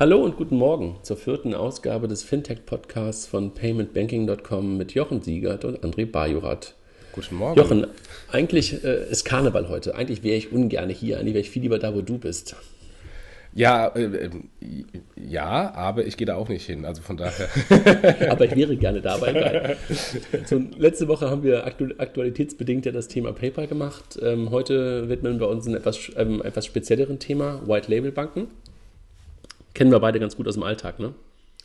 Hallo und guten Morgen zur vierten Ausgabe des Fintech-Podcasts von paymentbanking.com mit Jochen Siegert und André Bajorat. Guten Morgen. Jochen, eigentlich äh, ist Karneval heute. Eigentlich wäre ich ungern hier. Eigentlich wäre ich viel lieber da, wo du bist. Ja, äh, äh ja, aber ich gehe da auch nicht hin. Also von daher. aber ich wäre gerne dabei. Geil. So, letzte Woche haben wir aktu aktualitätsbedingt ja das Thema PayPal gemacht. Ähm, heute widmen wir uns einem etwas, ähm, etwas spezielleren Thema, White Label Banken. Kennen wir beide ganz gut aus dem Alltag, ne?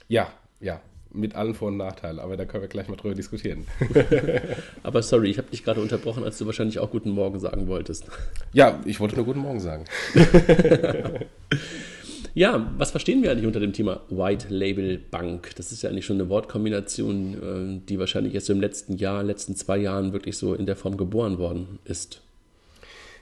Ja, ja. Mit allen Vor- und Nachteilen, aber da können wir gleich mal drüber diskutieren. aber sorry, ich habe dich gerade unterbrochen, als du wahrscheinlich auch Guten Morgen sagen wolltest. Ja, ich wollte nur Guten Morgen sagen. ja, was verstehen wir eigentlich unter dem Thema White Label Bank? Das ist ja eigentlich schon eine Wortkombination, äh, die wahrscheinlich erst im letzten Jahr, letzten zwei Jahren wirklich so in der Form geboren worden ist.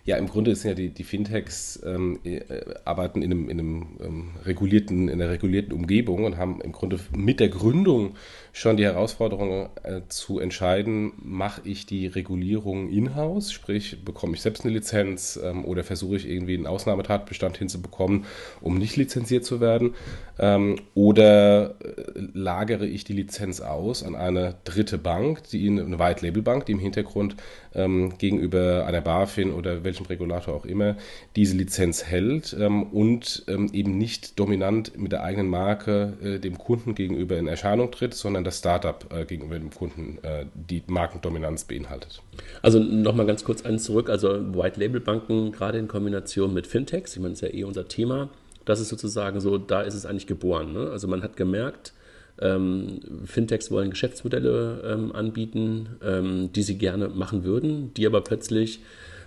Ja, im Grunde sind ja die, die Fintechs ähm, äh, arbeiten in einem, in einem ähm, regulierten, in einer regulierten Umgebung und haben im Grunde mit der Gründung schon die Herausforderung äh, zu entscheiden, mache ich die Regulierung in-house, sprich bekomme ich selbst eine Lizenz ähm, oder versuche ich irgendwie einen Ausnahmetatbestand hinzubekommen, um nicht lizenziert zu werden, ähm, oder äh, lagere ich die Lizenz aus an eine dritte Bank, die eine White Label Bank, die im Hintergrund ähm, gegenüber einer BaFin oder welchem Regulator auch immer diese Lizenz hält ähm, und ähm, eben nicht dominant mit der eigenen Marke äh, dem Kunden gegenüber in Erscheinung tritt, sondern das Startup äh, gegenüber dem Kunden äh, die Markendominanz beinhaltet. Also nochmal ganz kurz eins zurück, also White Label Banken gerade in Kombination mit Fintechs, ich meine, das ist ja eh unser Thema, das ist sozusagen so, da ist es eigentlich geboren. Ne? Also man hat gemerkt, ähm, Fintechs wollen Geschäftsmodelle ähm, anbieten, ähm, die sie gerne machen würden, die aber plötzlich,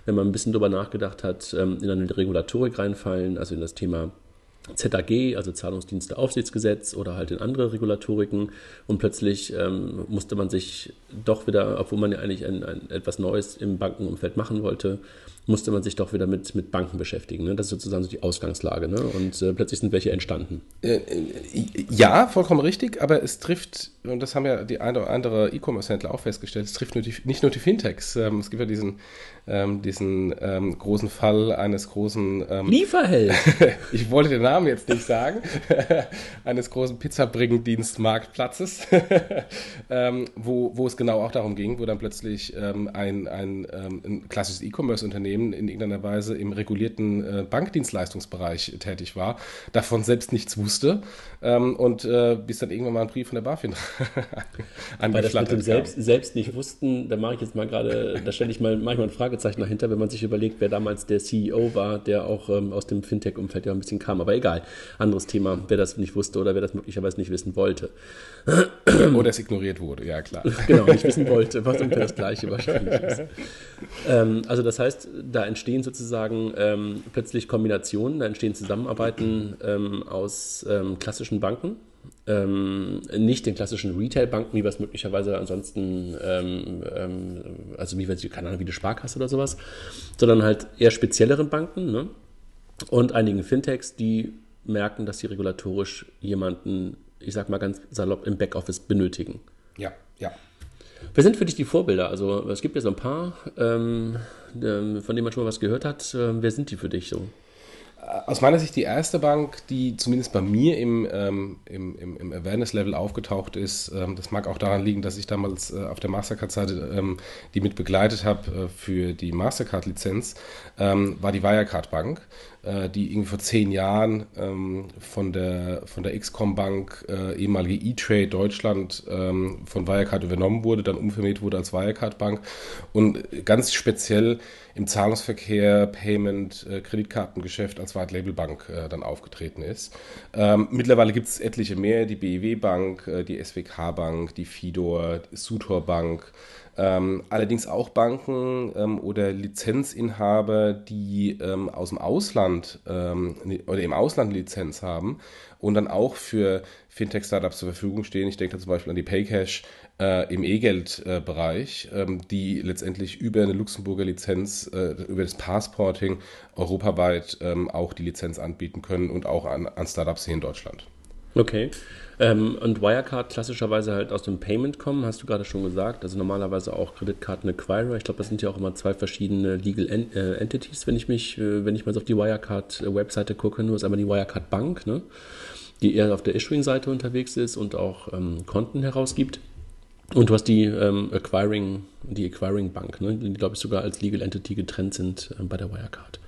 wenn man ein bisschen drüber nachgedacht hat, ähm, in eine Regulatorik reinfallen, also in das Thema ZAG, also Zahlungsdiensteaufsichtsgesetz oder halt in andere Regulatoriken. Und plötzlich ähm, musste man sich doch wieder, obwohl man ja eigentlich ein, ein, etwas Neues im Bankenumfeld machen wollte, musste man sich doch wieder mit, mit Banken beschäftigen. Ne? Das ist sozusagen so die Ausgangslage. Ne? Und äh, plötzlich sind welche entstanden. Äh, äh, ja, vollkommen richtig, aber es trifft, und das haben ja die eine oder andere E-Commerce-Händler auch festgestellt, es trifft nur die, nicht nur die Fintechs. Ähm, es gibt ja diesen, ähm, diesen ähm, großen Fall eines großen... Ähm, Lieferheld! ich wollte den Namen jetzt nicht sagen. eines großen Pizzabringdienstmarktplatzes, ähm, wo, wo es genau auch darum ging, wo dann plötzlich ähm, ein, ein, ein klassisches E-Commerce-Unternehmen Unternehmen in irgendeiner Weise im regulierten äh, Bankdienstleistungsbereich tätig war, davon selbst nichts wusste ähm, und äh, bis dann irgendwann mal ein Brief von der BaFin Weil das mit dem selbst, selbst nicht wussten, da mache ich jetzt mal gerade, da stelle ich mal manchmal ein Fragezeichen dahinter, wenn man sich überlegt, wer damals der CEO war, der auch ähm, aus dem Fintech-Umfeld ja ein bisschen kam. Aber egal, anderes Thema, wer das nicht wusste oder wer das möglicherweise nicht wissen wollte. Oder es ignoriert wurde, ja klar. genau, nicht wissen wollte, was ungefähr das Gleiche wahrscheinlich ist. Ähm, also das heißt, da entstehen sozusagen ähm, plötzlich Kombinationen, da entstehen Zusammenarbeiten ähm, aus ähm, klassischen Banken, ähm, nicht den klassischen Retail-Banken, wie es möglicherweise ansonsten, ähm, ähm, also wie wir keine Ahnung, wie die Sparkasse oder sowas, sondern halt eher spezielleren Banken ne? und einigen Fintechs, die merken, dass sie regulatorisch jemanden, ich sag mal ganz salopp, im Backoffice benötigen. Ja, ja. Wer sind für dich die Vorbilder? Also es gibt ja so ein paar, ähm, ähm, von denen man schon mal was gehört hat. Ähm, wer sind die für dich so? Aus meiner Sicht die erste Bank, die zumindest bei mir im, ähm, im, im, Awareness-Level aufgetaucht ist. Ähm, das mag auch daran liegen, dass ich damals äh, auf der Mastercard-Seite ähm, die mit begleitet habe äh, für die Mastercard-Lizenz, ähm, war die Wirecard Bank. Äh, die irgendwie vor zehn Jahren ähm, von der, von der XCOM Bank, äh, ehemalige E-Trade Deutschland, ähm, von Wirecard übernommen wurde, dann umfirmiert wurde als Wirecard Bank und ganz speziell im Zahlungsverkehr, Payment, äh, Kreditkartengeschäft als White Label Bank äh, dann aufgetreten ist. Ähm, mittlerweile gibt es etliche mehr, die BEW Bank, äh, die SWK Bank, die Fidor, Sutor Bank, ähm, allerdings auch Banken ähm, oder Lizenzinhaber, die ähm, aus dem Ausland ähm, oder im Ausland Lizenz haben und dann auch für Fintech-Startups zur Verfügung stehen. Ich denke da zum Beispiel an die Paycash äh, im E-Geld-Bereich, äh, die letztendlich über eine Luxemburger Lizenz, äh, über das Passporting europaweit ähm, auch die Lizenz anbieten können und auch an, an Startups hier in Deutschland. Okay. Ähm, und Wirecard klassischerweise halt aus dem Payment kommen, hast du gerade schon gesagt. Also normalerweise auch Kreditkarten Acquirer. Ich glaube, das sind ja auch immer zwei verschiedene Legal Ent äh, Entities, wenn ich mich, äh, wenn ich mal so auf die Wirecard-Webseite gucke. Nur ist einmal die Wirecard Bank, ne? die eher auf der Issuing-Seite unterwegs ist und auch ähm, Konten herausgibt. Und du hast die ähm, Acquiring, die Acquiring Bank, ne, die glaube ich sogar als Legal Entity getrennt sind äh, bei der Wirecard.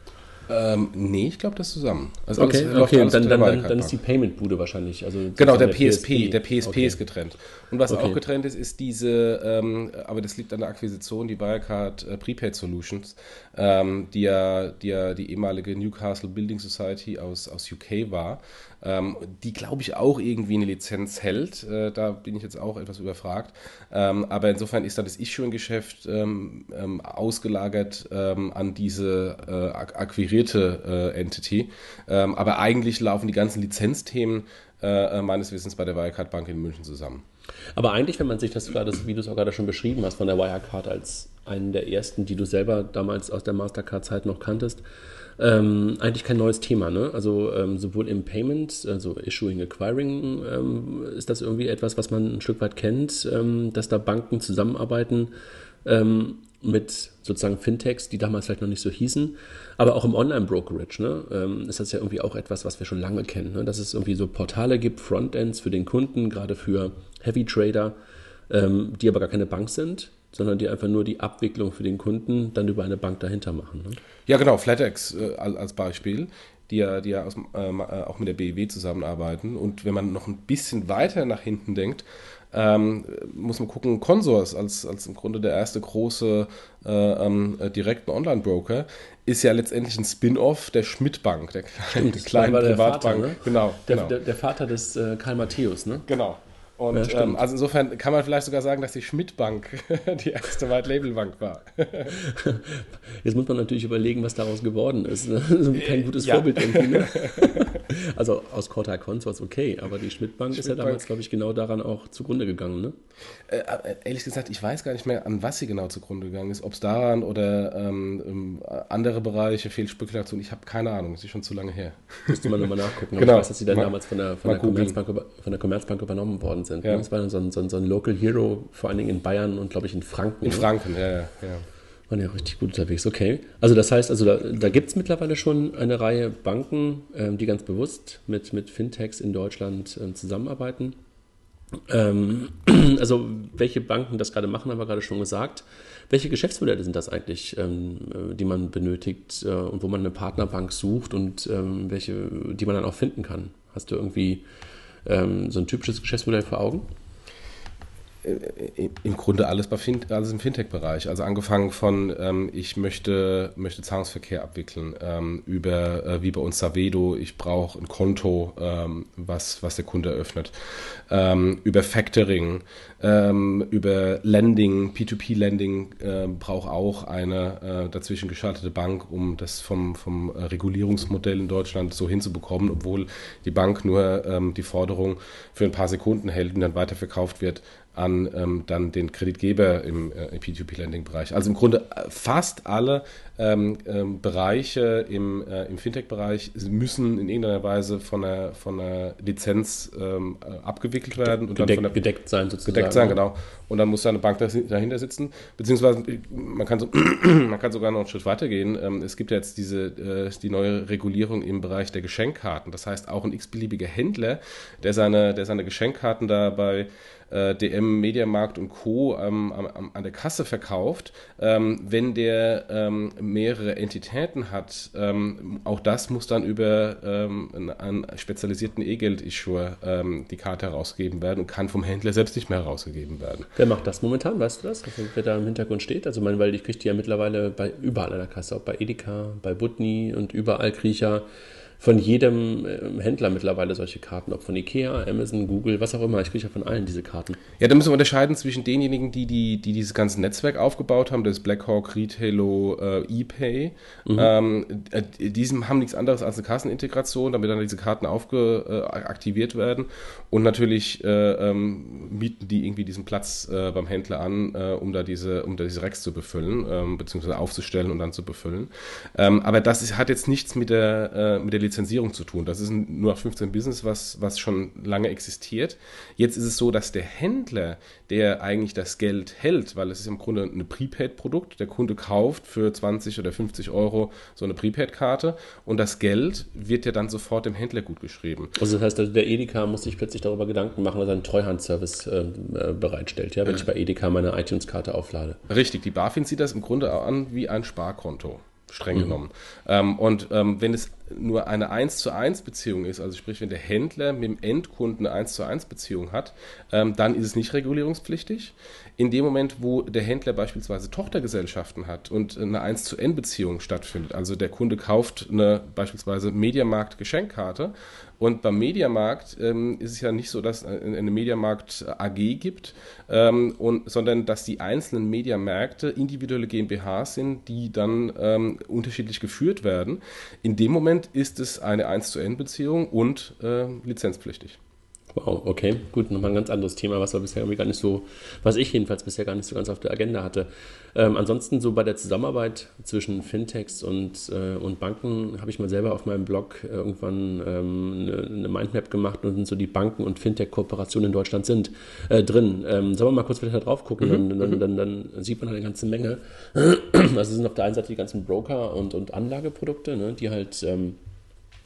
Ähm, nee, ich glaube, das zusammen. Also okay, okay. Dann, dann, dann, dann, ist die Payment-Bude wahrscheinlich. Also genau, der, der PSP. PSP. Der PSP okay. ist getrennt. Und was okay. auch getrennt ist, ist diese, ähm, aber das liegt an der Akquisition, die Wirecard äh, Prepaid Solutions, ähm, die, ja, die ja die ehemalige Newcastle Building Society aus, aus UK war ähm, die, glaube ich, auch irgendwie eine Lizenz hält. Äh, da bin ich jetzt auch etwas überfragt. Ähm, aber insofern ist dann das Issuing-Geschäft ähm, ähm ausgelagert ähm, an diese äh, akquirierte äh, Entity. Aber eigentlich laufen die ganzen Lizenzthemen äh, äh, meines Wissens bei der Wirecard Bank in München zusammen. Aber eigentlich, wenn man sich das gerade, wie du es auch gerade schon beschrieben hast, von der Wirecard als einen der ersten, die du selber damals aus der Mastercard-Zeit noch kanntest, ähm, eigentlich kein neues Thema. Ne? Also ähm, sowohl im Payment, also Issuing, Acquiring, ähm, ist das irgendwie etwas, was man ein Stück weit kennt, ähm, dass da Banken zusammenarbeiten ähm, mit sozusagen Fintechs, die damals vielleicht noch nicht so hießen. Aber auch im Online-Brokerage ne, ähm, ist das ja irgendwie auch etwas, was wir schon lange kennen. Ne? Dass es irgendwie so Portale gibt, Frontends für den Kunden, gerade für Heavy Trader, die aber gar keine Bank sind, sondern die einfach nur die Abwicklung für den Kunden dann über eine Bank dahinter machen. Ne? Ja, genau, FlatEx äh, als Beispiel, die ja, die ja aus, ähm, äh, auch mit der BEW zusammenarbeiten. Und wenn man noch ein bisschen weiter nach hinten denkt, ähm, muss man gucken, Consors als, als im Grunde der erste große äh, ähm, äh, direkten Online-Broker ist ja letztendlich ein Spin-off der Schmidt-Bank, der Stimmt, kleinen Privatbank. Vater, ne? Genau, der, genau. Der, der, Vater des äh, Karl Matthäus, ne? Genau, und ja, ähm, also insofern kann man vielleicht sogar sagen, dass die Schmidt-Bank die erste White-Label-Bank war. Jetzt muss man natürlich überlegen, was daraus geworden ist. Ne? Kein gutes ja. Vorbild irgendwie. Ne? Also aus Corta Consorts okay, aber die Schmidt-Bank Schmidt ist ja damals, glaube ich, genau daran auch zugrunde gegangen. Ne? Äh, äh, ehrlich gesagt, ich weiß gar nicht mehr, an was sie genau zugrunde gegangen ist. Ob es daran oder ähm, andere Bereiche, Fehlspekulation, ich habe keine Ahnung, das ist schon zu lange her. Müsste man nochmal nachgucken. genau. Ich weiß, dass sie dann mal, damals von der, von, der Commerzbank, von der Commerzbank übernommen worden sind. Ja. Das war dann so ein, so, ein, so ein Local Hero, vor allen Dingen in Bayern und glaube ich in Franken. In ne? Franken, ja, ja. Waren ja richtig gut unterwegs, okay. Also das heißt, also da, da gibt es mittlerweile schon eine Reihe Banken, ähm, die ganz bewusst mit, mit Fintechs in Deutschland ähm, zusammenarbeiten. Ähm, also welche Banken das gerade machen, haben wir gerade schon gesagt. Welche Geschäftsmodelle sind das eigentlich, ähm, äh, die man benötigt äh, und wo man eine Partnerbank sucht und ähm, welche, die man dann auch finden kann? Hast du irgendwie ähm, so ein typisches Geschäftsmodell vor Augen? Äh, im Grunde alles, bei fin alles im Fintech-Bereich. Also angefangen von, ähm, ich möchte, möchte Zahlungsverkehr abwickeln, ähm, über äh, wie bei uns Savedo, ich brauche ein Konto, ähm, was, was der Kunde eröffnet, ähm, über Factoring, ähm, über Lending, P2P-Lending äh, braucht auch eine äh, dazwischen geschaltete Bank, um das vom, vom Regulierungsmodell in Deutschland so hinzubekommen, obwohl die Bank nur ähm, die Forderung für ein paar Sekunden hält und dann weiterverkauft wird an ähm, dann den Kreditgeber im, äh, im P2P-Lending-Bereich. Also im Grunde äh, fast alle ähm, ähm, Bereiche im, äh, im Fintech-Bereich müssen in irgendeiner Weise von einer, von einer Lizenz ähm, äh, abgewickelt werden. Und Gedeck, dann von der, gedeckt sein sozusagen. Gedeckt sein, genau. Und dann muss da eine Bank dahinter sitzen. Beziehungsweise man kann, so, man kann sogar noch einen Schritt weiter gehen. Ähm, es gibt ja jetzt diese, äh, die neue Regulierung im Bereich der Geschenkkarten. Das heißt, auch ein x-beliebiger Händler, der seine, der seine Geschenkkarten da bei äh, DM, Mediamarkt und Co. Ähm, am, an der Kasse verkauft, ähm, wenn der ähm, mehrere Entitäten hat, ähm, auch das muss dann über ähm, einen, spezialisierten E-Geld-Issuer ähm, die Karte herausgegeben werden und kann vom Händler selbst nicht mehr herausgegeben werden. Wer macht das momentan? Weißt du das? Also, wer da im Hintergrund steht? Also, mein, weil ich kriege die ja mittlerweile bei überall an der Kasse, auch bei Edeka, bei Butni und überall kriege ich ja von jedem ähm, Händler mittlerweile solche Karten, ob von Ikea, Amazon, Google, was auch immer. Ich kriege ja von allen diese Karten. Ja, da müssen wir unterscheiden zwischen denjenigen, die, die, die dieses ganze Netzwerk aufgebaut haben, das Blackhawk, Retailo, äh, ePay. Mhm. Ähm, äh, diesem haben nichts anderes als eine Kassenintegration, damit dann diese Karten aufgeaktiviert äh, werden. Und natürlich äh, ähm, mieten die irgendwie diesen Platz äh, beim Händler an, äh, um da diese, um da diese Racks zu befüllen, ähm, beziehungsweise aufzustellen und dann zu befüllen. Ähm, aber das ist, hat jetzt nichts mit der, mit der Lizenzierung zu tun. Das ist ein nur 15 Business, was, was schon lange existiert. Jetzt ist es so, dass der Händler, der eigentlich das Geld hält, weil es ist im Grunde ein Prepaid-Produkt, der Kunde kauft für 20 oder 50 Euro so eine Prepaid-Karte und das Geld wird ja dann sofort dem Händler gut geschrieben. Also das heißt, also der Edeka muss sich plötzlich darüber Gedanken machen, dass er einen Treuhandservice äh, äh bereitstellt, ja, wenn äh. ich bei Edeka meine iTunes-Karte auflade. Richtig, die BaFin sieht das im Grunde an wie ein Sparkonto streng mhm. genommen. Ähm, und ähm, wenn es nur eine 1 zu 1 Beziehung ist, also sprich, wenn der Händler mit dem Endkunden eine 1 zu 1 Beziehung hat, ähm, dann ist es nicht regulierungspflichtig. In dem Moment, wo der Händler beispielsweise Tochtergesellschaften hat und eine 1 zu N Beziehung stattfindet, also der Kunde kauft eine beispielsweise Mediamarkt Geschenkkarte und beim Mediamarkt ähm, ist es ja nicht so, dass es eine Mediamarkt AG gibt, ähm, und, sondern dass die einzelnen Mediamärkte individuelle GmbHs sind, die dann ähm, unterschiedlich geführt werden. In dem Moment ist es eine 1 zu N Beziehung und äh, lizenzpflichtig. Wow, okay, gut, nochmal ein ganz anderes Thema, was wir bisher irgendwie gar nicht so, was ich jedenfalls bisher gar nicht so ganz auf der Agenda hatte. Ähm, ansonsten so bei der Zusammenarbeit zwischen Fintechs und, äh, und Banken habe ich mal selber auf meinem Blog irgendwann ähm, eine, eine, Mindmap gemacht und so die Banken- und Fintech-Kooperationen in Deutschland sind äh, drin. Ähm, sollen wir mal kurz wieder drauf gucken, mhm. dann, dann, mhm. dann, dann, sieht man halt eine ganze Menge. Also sind auf der einen Seite die ganzen Broker und, und Anlageprodukte, ne, die halt ähm,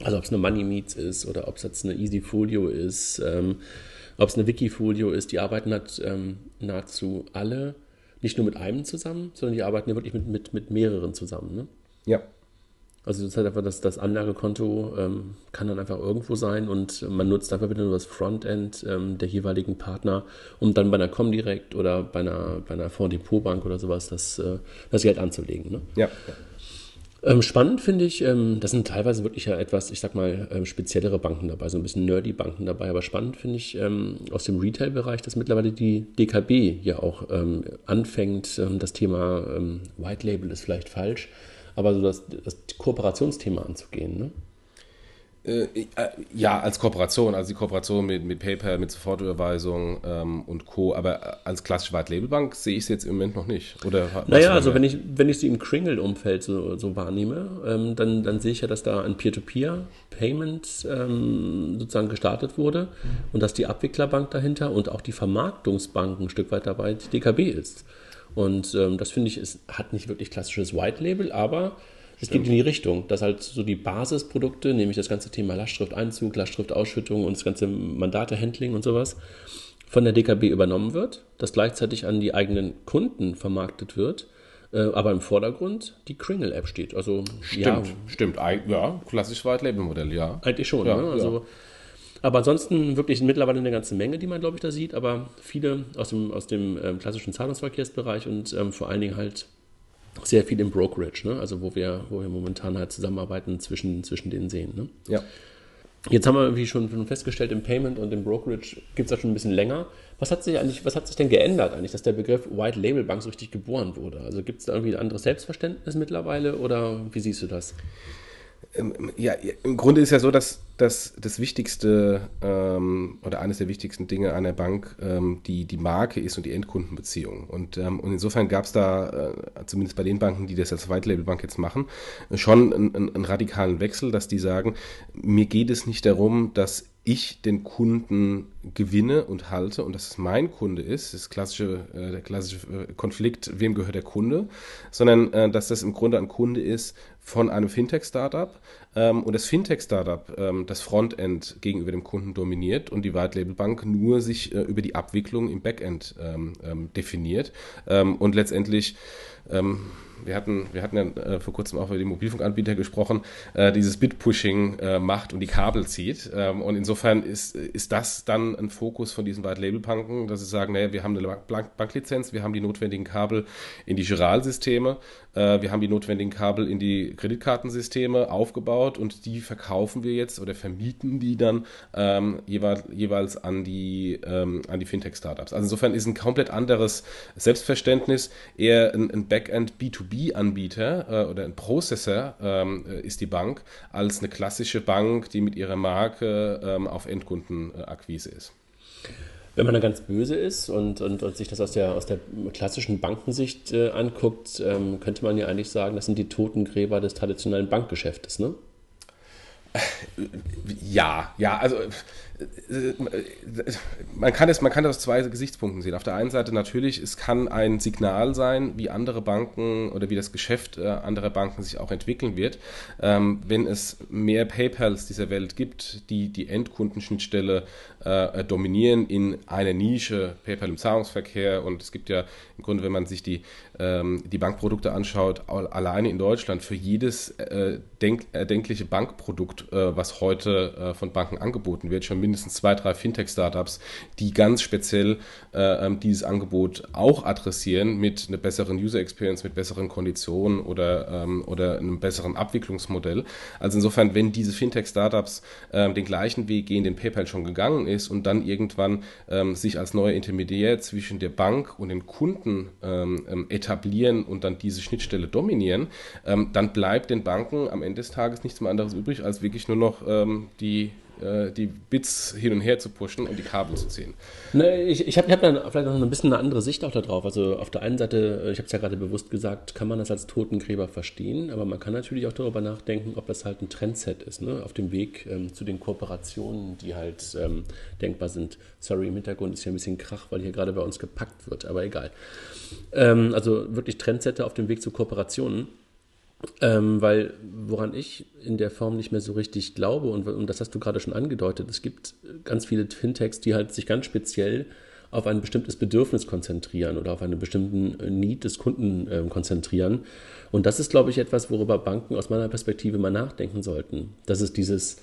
also ob es eine Money Meets ist oder ob es jetzt eine Easyfolio ist, ähm, ob es eine Wikifolio ist, die arbeiten halt ähm, nahezu alle nicht nur mit einem zusammen, sondern die arbeiten ja wirklich mit, mit, mit mehreren zusammen. Ne? Ja. Also das heißt einfach, dass das Anlagekonto ähm, kann dann einfach irgendwo sein und man nutzt einfach wieder nur das Frontend ähm, der jeweiligen Partner, um dann bei einer Comdirect oder bei einer, bei einer Fonddepotbank oder sowas das, äh, das Geld anzulegen. Ne? Ja. ja. Ähm, spannend finde ich, ähm, das sind teilweise wirklich ja etwas, ich sag mal, ähm, speziellere Banken dabei, so ein bisschen nerdy Banken dabei, aber spannend finde ich ähm, aus dem Retail-Bereich, dass mittlerweile die DKB ja auch ähm, anfängt, ähm, das Thema White Label ist vielleicht falsch, aber so das, das Kooperationsthema anzugehen. Ne? Äh, äh, ja, als Kooperation, also die Kooperation mit, mit PayPal, mit Sofortüberweisung ähm, und Co. Aber als klassische White-Label-Bank sehe ich es jetzt im Moment noch nicht. Oder naja, also wenn ich, wenn ich sie im Kringle-Umfeld so, so wahrnehme, ähm, dann, dann sehe ich ja, dass da ein Peer-to-Peer-Payment ähm, sozusagen gestartet wurde und dass die Abwicklerbank dahinter und auch die Vermarktungsbank ein Stück weit dabei die DKB ist. Und ähm, das finde ich, ist, hat nicht wirklich klassisches White-Label, aber es geht in die Richtung, dass halt so die Basisprodukte, nämlich das ganze Thema Lastschrifteinzug, Lastschriftausschüttung und das ganze Mandatehandling und sowas, von der DKB übernommen wird, das gleichzeitig an die eigenen Kunden vermarktet wird, äh, aber im Vordergrund die Kringle-App steht. Also, stimmt, ja, stimmt. Ja, klassisch White Label Modell, ja. Eigentlich schon, ja, ne? Also, ja. Aber ansonsten wirklich mittlerweile eine ganze Menge, die man, glaube ich, da sieht, aber viele aus dem, aus dem ähm, klassischen Zahlungsverkehrsbereich und ähm, vor allen Dingen halt sehr viel im Brokerage, ne? also wo wir, wo wir momentan halt zusammenarbeiten zwischen, zwischen den sehen. Ne? Ja. Jetzt haben wir, wie schon festgestellt, im Payment und im Brokerage gibt es das schon ein bisschen länger. Was hat sich eigentlich, was hat sich denn geändert eigentlich, dass der Begriff White Label Bank so richtig geboren wurde? Also gibt es da irgendwie ein anderes Selbstverständnis mittlerweile oder wie siehst du das? Ja, im Grunde ist ja so, dass, dass das Wichtigste ähm, oder eines der wichtigsten Dinge einer Bank ähm, die, die Marke ist und die Endkundenbeziehung. Und, ähm, und insofern gab es da, äh, zumindest bei den Banken, die das als White Label Bank jetzt machen, schon einen, einen radikalen Wechsel, dass die sagen, mir geht es nicht darum, dass ich den Kunden gewinne und halte und dass es mein Kunde ist, das klassische, äh, der klassische äh, Konflikt, wem gehört der Kunde, sondern äh, dass das im Grunde ein Kunde ist von einem Fintech-Startup ähm, und das Fintech-Startup ähm, das Frontend gegenüber dem Kunden dominiert und die White Label Bank nur sich über die Abwicklung im Backend ähm, definiert und letztendlich wir hatten, wir hatten ja äh, vor kurzem auch über die Mobilfunkanbieter gesprochen, äh, dieses Bit-Pushing äh, macht und die Kabel zieht. Ähm, und insofern ist, ist das dann ein Fokus von diesen White-Label-Banken, dass sie sagen, naja, wir haben eine Bank Banklizenz, wir haben die notwendigen Kabel in die Giral-Systeme, wir haben die notwendigen Kabel in die Kreditkartensysteme aufgebaut und die verkaufen wir jetzt oder vermieten die dann ähm, jeweils, jeweils an die, ähm, die Fintech-Startups. Also insofern ist ein komplett anderes Selbstverständnis, eher ein, ein Backend B2B-Anbieter äh, oder ein Processor ähm, äh, ist die Bank, als eine klassische Bank, die mit ihrer Marke ähm, auf Endkundenakquise ist. Wenn man da ganz böse ist und, und, und sich das aus der, aus der klassischen Bankensicht äh, anguckt, ähm, könnte man ja eigentlich sagen, das sind die Totengräber des traditionellen Bankgeschäftes, ne? Ja, ja, also man kann, es, man kann das aus zwei Gesichtspunkten sehen. Auf der einen Seite natürlich, es kann ein Signal sein, wie andere Banken oder wie das Geschäft äh, anderer Banken sich auch entwickeln wird. Ähm, wenn es mehr PayPals dieser Welt gibt, die die Endkundenschnittstelle äh, dominieren in einer Nische, PayPal im Zahlungsverkehr und es gibt ja im Grunde, wenn man sich die, ähm, die Bankprodukte anschaut, alleine in Deutschland für jedes äh, denk, erdenkliche Bankprodukt, äh, was heute äh, von Banken angeboten wird, schon mindestens zwei, drei Fintech-Startups, die ganz speziell äh, ähm, dieses Angebot auch adressieren mit einer besseren User Experience, mit besseren Konditionen oder, ähm, oder einem besseren Abwicklungsmodell. Also insofern, wenn diese Fintech-Startups ähm, den gleichen Weg gehen, den PayPal schon gegangen ist und dann irgendwann ähm, sich als neuer Intermediär zwischen der Bank und den Kunden ähm, ähm, etablieren und dann diese Schnittstelle dominieren, dann bleibt den Banken am Ende des Tages nichts mehr anderes übrig, als wirklich nur noch die äh, die Bits hin und her zu pushen und die Kabel zu ziehen. Ne, ich ich habe hab dann vielleicht noch ein bisschen eine andere Sicht auch darauf. Also auf der einen Seite, ich habe es ja gerade bewusst gesagt, kann man das als Totengräber verstehen, aber man kann natürlich auch darüber nachdenken, ob das halt ein Trendset ist, ne? auf dem Weg ähm, zu den Kooperationen, die halt ähm, denkbar sind. Sorry, im Hintergrund ist ja ein bisschen Krach, weil hier gerade bei uns gepackt wird, aber egal. Ähm, also wirklich Trendsetter auf dem Weg zu Kooperationen. Ähm, weil woran ich in der Form nicht mehr so richtig glaube, und, und das hast du gerade schon angedeutet, es gibt ganz viele Fintechs, die halt sich ganz speziell auf ein bestimmtes Bedürfnis konzentrieren oder auf einen bestimmten Need des Kunden äh, konzentrieren. Und das ist, glaube ich, etwas, worüber Banken aus meiner Perspektive mal nachdenken sollten. Das ist dieses,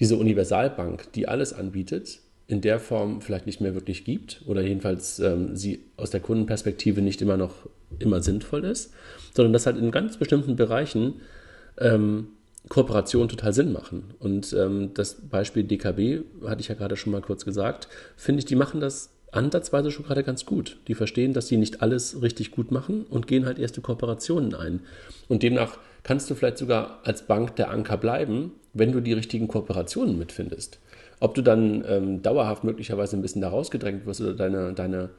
diese Universalbank, die alles anbietet, in der Form vielleicht nicht mehr wirklich gibt oder jedenfalls ähm, sie aus der Kundenperspektive nicht immer noch immer sinnvoll ist, sondern dass halt in ganz bestimmten Bereichen ähm, Kooperationen total Sinn machen. Und ähm, das Beispiel DKB, hatte ich ja gerade schon mal kurz gesagt, finde ich, die machen das ansatzweise schon gerade ganz gut. Die verstehen, dass sie nicht alles richtig gut machen und gehen halt erste Kooperationen ein. Und demnach kannst du vielleicht sogar als Bank der Anker bleiben, wenn du die richtigen Kooperationen mitfindest. Ob du dann ähm, dauerhaft möglicherweise ein bisschen da rausgedrängt wirst oder deine, deine,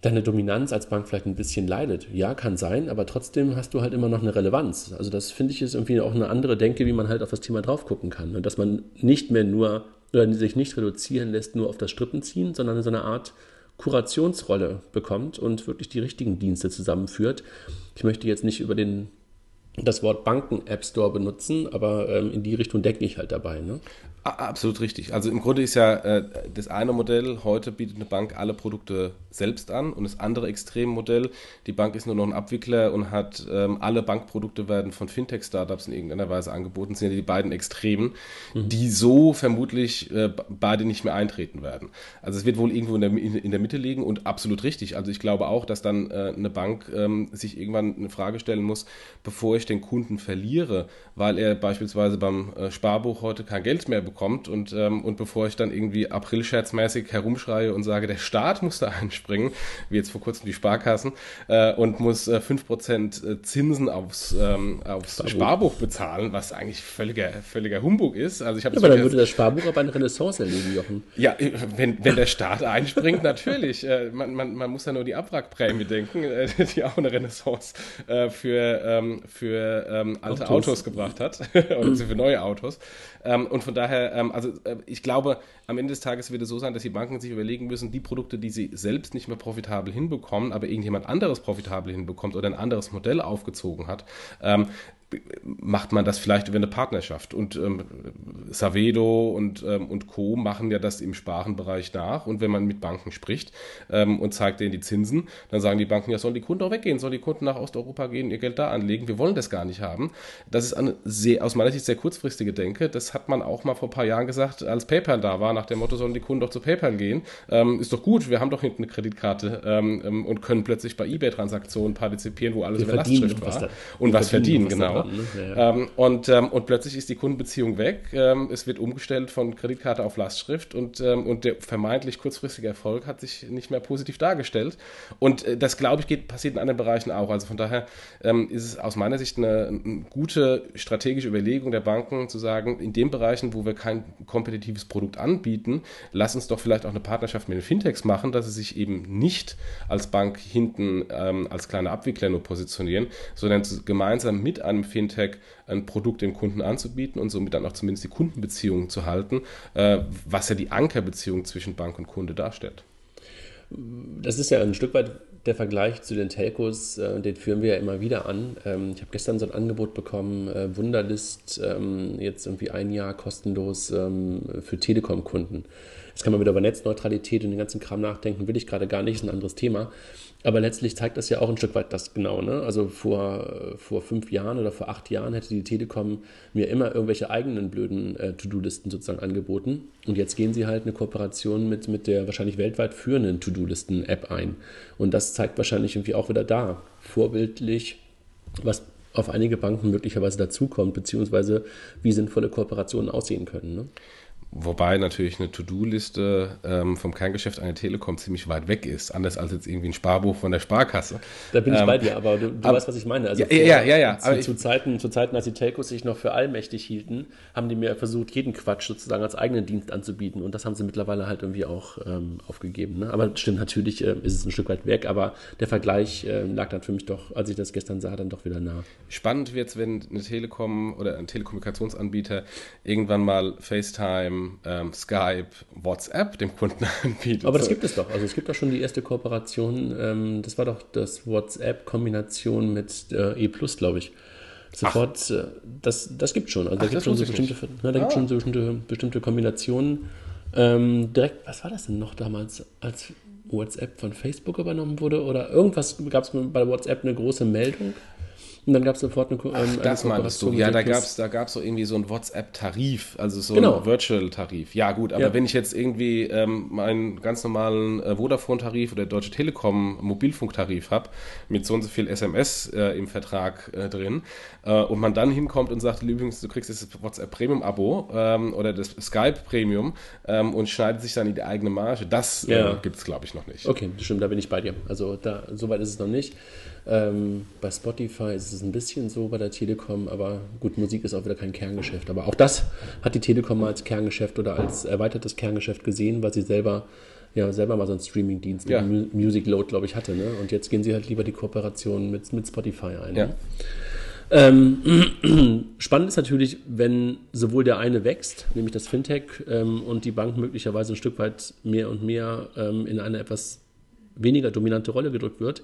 deine Dominanz als Bank vielleicht ein bisschen leidet. Ja, kann sein, aber trotzdem hast du halt immer noch eine Relevanz. Also das finde ich ist irgendwie auch eine andere Denke, wie man halt auf das Thema drauf gucken kann. Und dass man nicht mehr nur oder sich nicht reduzieren lässt nur auf das Strippenziehen, sondern so eine Art Kurationsrolle bekommt und wirklich die richtigen Dienste zusammenführt. Ich möchte jetzt nicht über den das Wort Banken-App Store benutzen, aber ähm, in die Richtung denke ich halt dabei. Ne? Absolut richtig. Also im Grunde ist ja äh, das eine Modell, heute bietet eine Bank alle Produkte selbst an und das andere Extremmodell, die Bank ist nur noch ein Abwickler und hat ähm, alle Bankprodukte werden von Fintech-Startups in irgendeiner Weise angeboten, sind ja die beiden Extremen, mhm. die so vermutlich äh, beide nicht mehr eintreten werden. Also es wird wohl irgendwo in der, in, in der Mitte liegen und absolut richtig. Also ich glaube auch, dass dann äh, eine Bank ähm, sich irgendwann eine Frage stellen muss, bevor ich den Kunden verliere, weil er beispielsweise beim äh, Sparbuch heute kein Geld mehr bekommt und, ähm, und bevor ich dann irgendwie aprilscherzmäßig herumschreie und sage, der Staat muss da einspringen, wie jetzt vor kurzem die Sparkassen, äh, und muss äh, 5% äh, Zinsen aufs, ähm, aufs Sparbuch. Sparbuch. bezahlen, was eigentlich völliger, völliger Humbug ist. Also ich ja, aber dann würde das Sparbuch aber eine Renaissance erleben, Jochen. Ja, äh, wenn, wenn der Staat einspringt, natürlich. Äh, man, man, man muss ja nur die Abwrackprämie denken, äh, die auch eine Renaissance für, ähm, für ähm, alte Autos. Autos gebracht hat und für neue Autos. Ähm, und von daher, ähm, also äh, ich glaube, am Ende des Tages wird es so sein, dass die Banken sich überlegen müssen, die Produkte, die sie selbst nicht mehr profitabel hinbekommen, aber irgendjemand anderes profitabel hinbekommt oder ein anderes Modell aufgezogen hat, ähm, macht man das vielleicht über eine Partnerschaft. Und ähm, Savedo und, ähm, und Co. machen ja das im Sparenbereich nach. Und wenn man mit Banken spricht ähm, und zeigt denen die Zinsen, dann sagen die Banken, ja, sollen die Kunden auch weggehen, sollen die Kunden nach Osteuropa gehen, ihr Geld da anlegen. Wir wollen das gar nicht haben. Das ist eine sehr, aus meiner Sicht sehr kurzfristige Denke. Das hat man auch mal vor ein paar Jahren gesagt, als PayPal da war, nach dem Motto, sollen die Kunden doch zu PayPal gehen. Ähm, ist doch gut, wir haben doch hinten eine Kreditkarte ähm, ähm, und können plötzlich bei eBay-Transaktionen partizipieren, wo alles wir über Lastschrift war. Und was verdienen, genau. Ne? ja, Ähm, und, ähm, und plötzlich ist die Kundenbeziehung weg. Ähm, es wird umgestellt von Kreditkarte auf Lastschrift und, ähm, und der vermeintlich kurzfristige Erfolg hat sich nicht mehr positiv dargestellt. Und äh, das, glaube ich, geht, passiert in anderen Bereichen auch. Also von daher ähm, ist es aus meiner Sicht eine, eine, gute strategische Überlegung der Banken zu sagen, in den Bereichen, wo wir kein kompetitives Produkt anbieten, lass uns doch vielleicht auch eine Partnerschaft mit den Fintechs machen, dass sie sich eben nicht als Bank hinten ähm, als kleine Abwickler nur positionieren, sondern gemeinsam mit einem Fintech ein Produkt dem Kunden anzubieten und somit dann auch zumindest die Kundenbeziehungen zu halten, äh, was ja die Ankerbeziehung zwischen Bank und Kunde darstellt. Das ist ja ein Stück weit der Vergleich zu den Telcos, äh, den führen wir ja immer wieder an. Ähm, ich habe gestern so ein Angebot bekommen, äh, Wunderlist, ähm, jetzt irgendwie ein Jahr kostenlos ähm, für Telekom-Kunden. Jetzt kann man wieder über Netzneutralität und den ganzen Kram nachdenken, will ich gerade gar nicht, ist ein anderes Thema. Aber letztlich zeigt das ja auch ein Stück weit das genau. Ne? Also vor, vor fünf Jahren oder vor acht Jahren hätte die Telekom mir immer irgendwelche eigenen blöden äh, To-Do-Listen sozusagen angeboten. Und jetzt gehen sie halt eine Kooperation mit, mit der wahrscheinlich weltweit führenden To-Do-Listen-App ein. Und das zeigt wahrscheinlich irgendwie auch wieder da, vorbildlich, was auf einige Banken möglicherweise dazukommt, beziehungsweise wie sinnvolle Kooperationen aussehen können. Ne? Wobei natürlich eine To-Do-Liste ähm, vom Kerngeschäft einer Telekom ziemlich weit weg ist, anders als jetzt irgendwie ein Sparbuch von der Sparkasse. Da bin ich ähm, bei dir, aber du, du aber, weißt, was ich meine. Also ja, vor, ja, ja, ja. Zu, zu, Zeiten, zu Zeiten, als die Telcos sich noch für allmächtig hielten, haben die mir versucht, jeden Quatsch sozusagen als eigenen Dienst anzubieten und das haben sie mittlerweile halt irgendwie auch ähm, aufgegeben. Ne? Aber stimmt, natürlich äh, ist es ein Stück weit weg, aber der Vergleich äh, lag dann für mich doch, als ich das gestern sah, dann doch wieder nah. Spannend wird es, wenn eine Telekom oder ein Telekommunikationsanbieter irgendwann mal FaceTime ähm, Skype, WhatsApp dem Kunden anbietet. Aber das gibt es doch. Also es gibt doch schon die erste Kooperation. Ähm, das war doch das WhatsApp-Kombination mit äh, E glaube ich. Sofort, äh, das, das gibt schon. Also Ach, da gibt schon so bestimmte, ne, da ah. gibt schon so bestimmte, bestimmte Kombinationen. Ähm, direkt, was war das denn noch damals, als WhatsApp von Facebook übernommen wurde? Oder irgendwas gab es bei WhatsApp eine große Meldung? Und dann gab es sofort eine, ähm, Ach, das meinst du. Ja, da gab es da gab's so irgendwie so einen WhatsApp-Tarif, also so genau. einen Virtual-Tarif. Ja, gut, aber ja. wenn ich jetzt irgendwie ähm, meinen ganz normalen äh, Vodafone-Tarif oder Deutsche Telekom Mobilfunktarif habe, mit so und so viel SMS äh, im Vertrag äh, drin, äh, und man dann hinkommt und sagt, übrigens, du kriegst das WhatsApp Premium-Abo ähm, oder das Skype Premium ähm, und schneidet sich dann in die eigene Marge, das äh, ja. gibt es, glaube ich, noch nicht. Okay, stimmt, da bin ich bei dir. Also da, so weit ist es noch nicht. Ähm, bei Spotify ist es ein bisschen so, bei der Telekom, aber gut, Musik ist auch wieder kein Kerngeschäft. Aber auch das hat die Telekom mal als Kerngeschäft oder als erweitertes Kerngeschäft gesehen, weil sie selber ja selber mal so einen Streaming-Dienst ja. mit Music Load, glaube ich, hatte. Ne? Und jetzt gehen sie halt lieber die Kooperation mit, mit Spotify ein. Ja. Ne? Ähm, spannend ist natürlich, wenn sowohl der eine wächst, nämlich das Fintech, ähm, und die Bank möglicherweise ein Stück weit mehr und mehr ähm, in eine etwas weniger dominante Rolle gedrückt wird,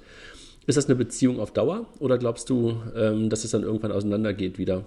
ist das eine Beziehung auf Dauer oder glaubst du, ähm, dass es dann irgendwann auseinandergeht wieder?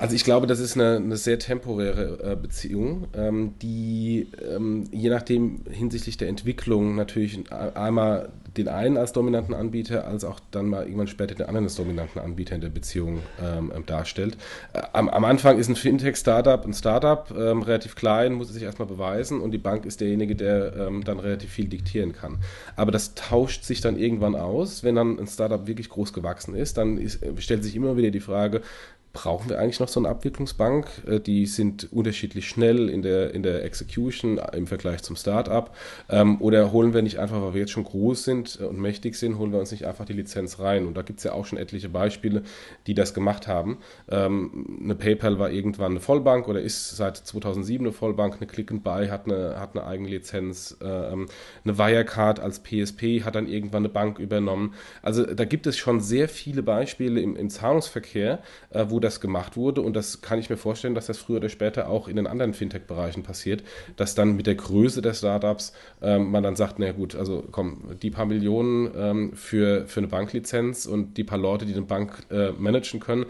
Also ich glaube, das ist eine, eine sehr temporäre äh, Beziehung, ähm, die ähm, je nachdem hinsichtlich der Entwicklung natürlich einmal den einen als dominanten Anbieter, als auch dann mal irgendwann später den anderen als dominanten Anbieter in der Beziehung ähm, ähm darstellt. Äh, am, am, Anfang ist ein Fintech-Startup ein Startup, ähm, relativ klein, muss es sich erstmal beweisen und die Bank ist derjenige, der ähm, dann relativ viel diktieren kann. Aber das tauscht sich dann irgendwann aus, wenn dann ein Startup wirklich groß gewachsen ist, dann ist, stellt sich immer wieder die Frage, brauchen wir eigentlich noch so eine Abwicklungsbank? Äh, die sind unterschiedlich schnell in der, in der Execution im Vergleich zum Startup. Ähm, oder holen wir nicht einfach, weil wir jetzt schon groß sind und mächtig sind, holen wir uns nicht einfach die Lizenz rein? Und da gibt es ja auch schon etliche Beispiele, die das gemacht haben. Ähm, eine PayPal war irgendwann eine Vollbank oder ist seit 2007 eine Vollbank. Eine Click and Buy hat eine, hat eine eigene Lizenz. Ähm, eine Wirecard als PSP hat dann irgendwann eine Bank übernommen. Also da gibt es schon sehr viele Beispiele im, im Zahlungsverkehr, äh, wo das gemacht wurde. Und das kann ich mir vorstellen, dass das früher oder später auch in den anderen Fintech-Bereichen passiert, dass dann mit der Größe der Startups ähm, man dann sagt, na gut, also komm, die paar Millionen ähm, für, für eine Banklizenz und die paar Leute, die eine Bank äh, managen können,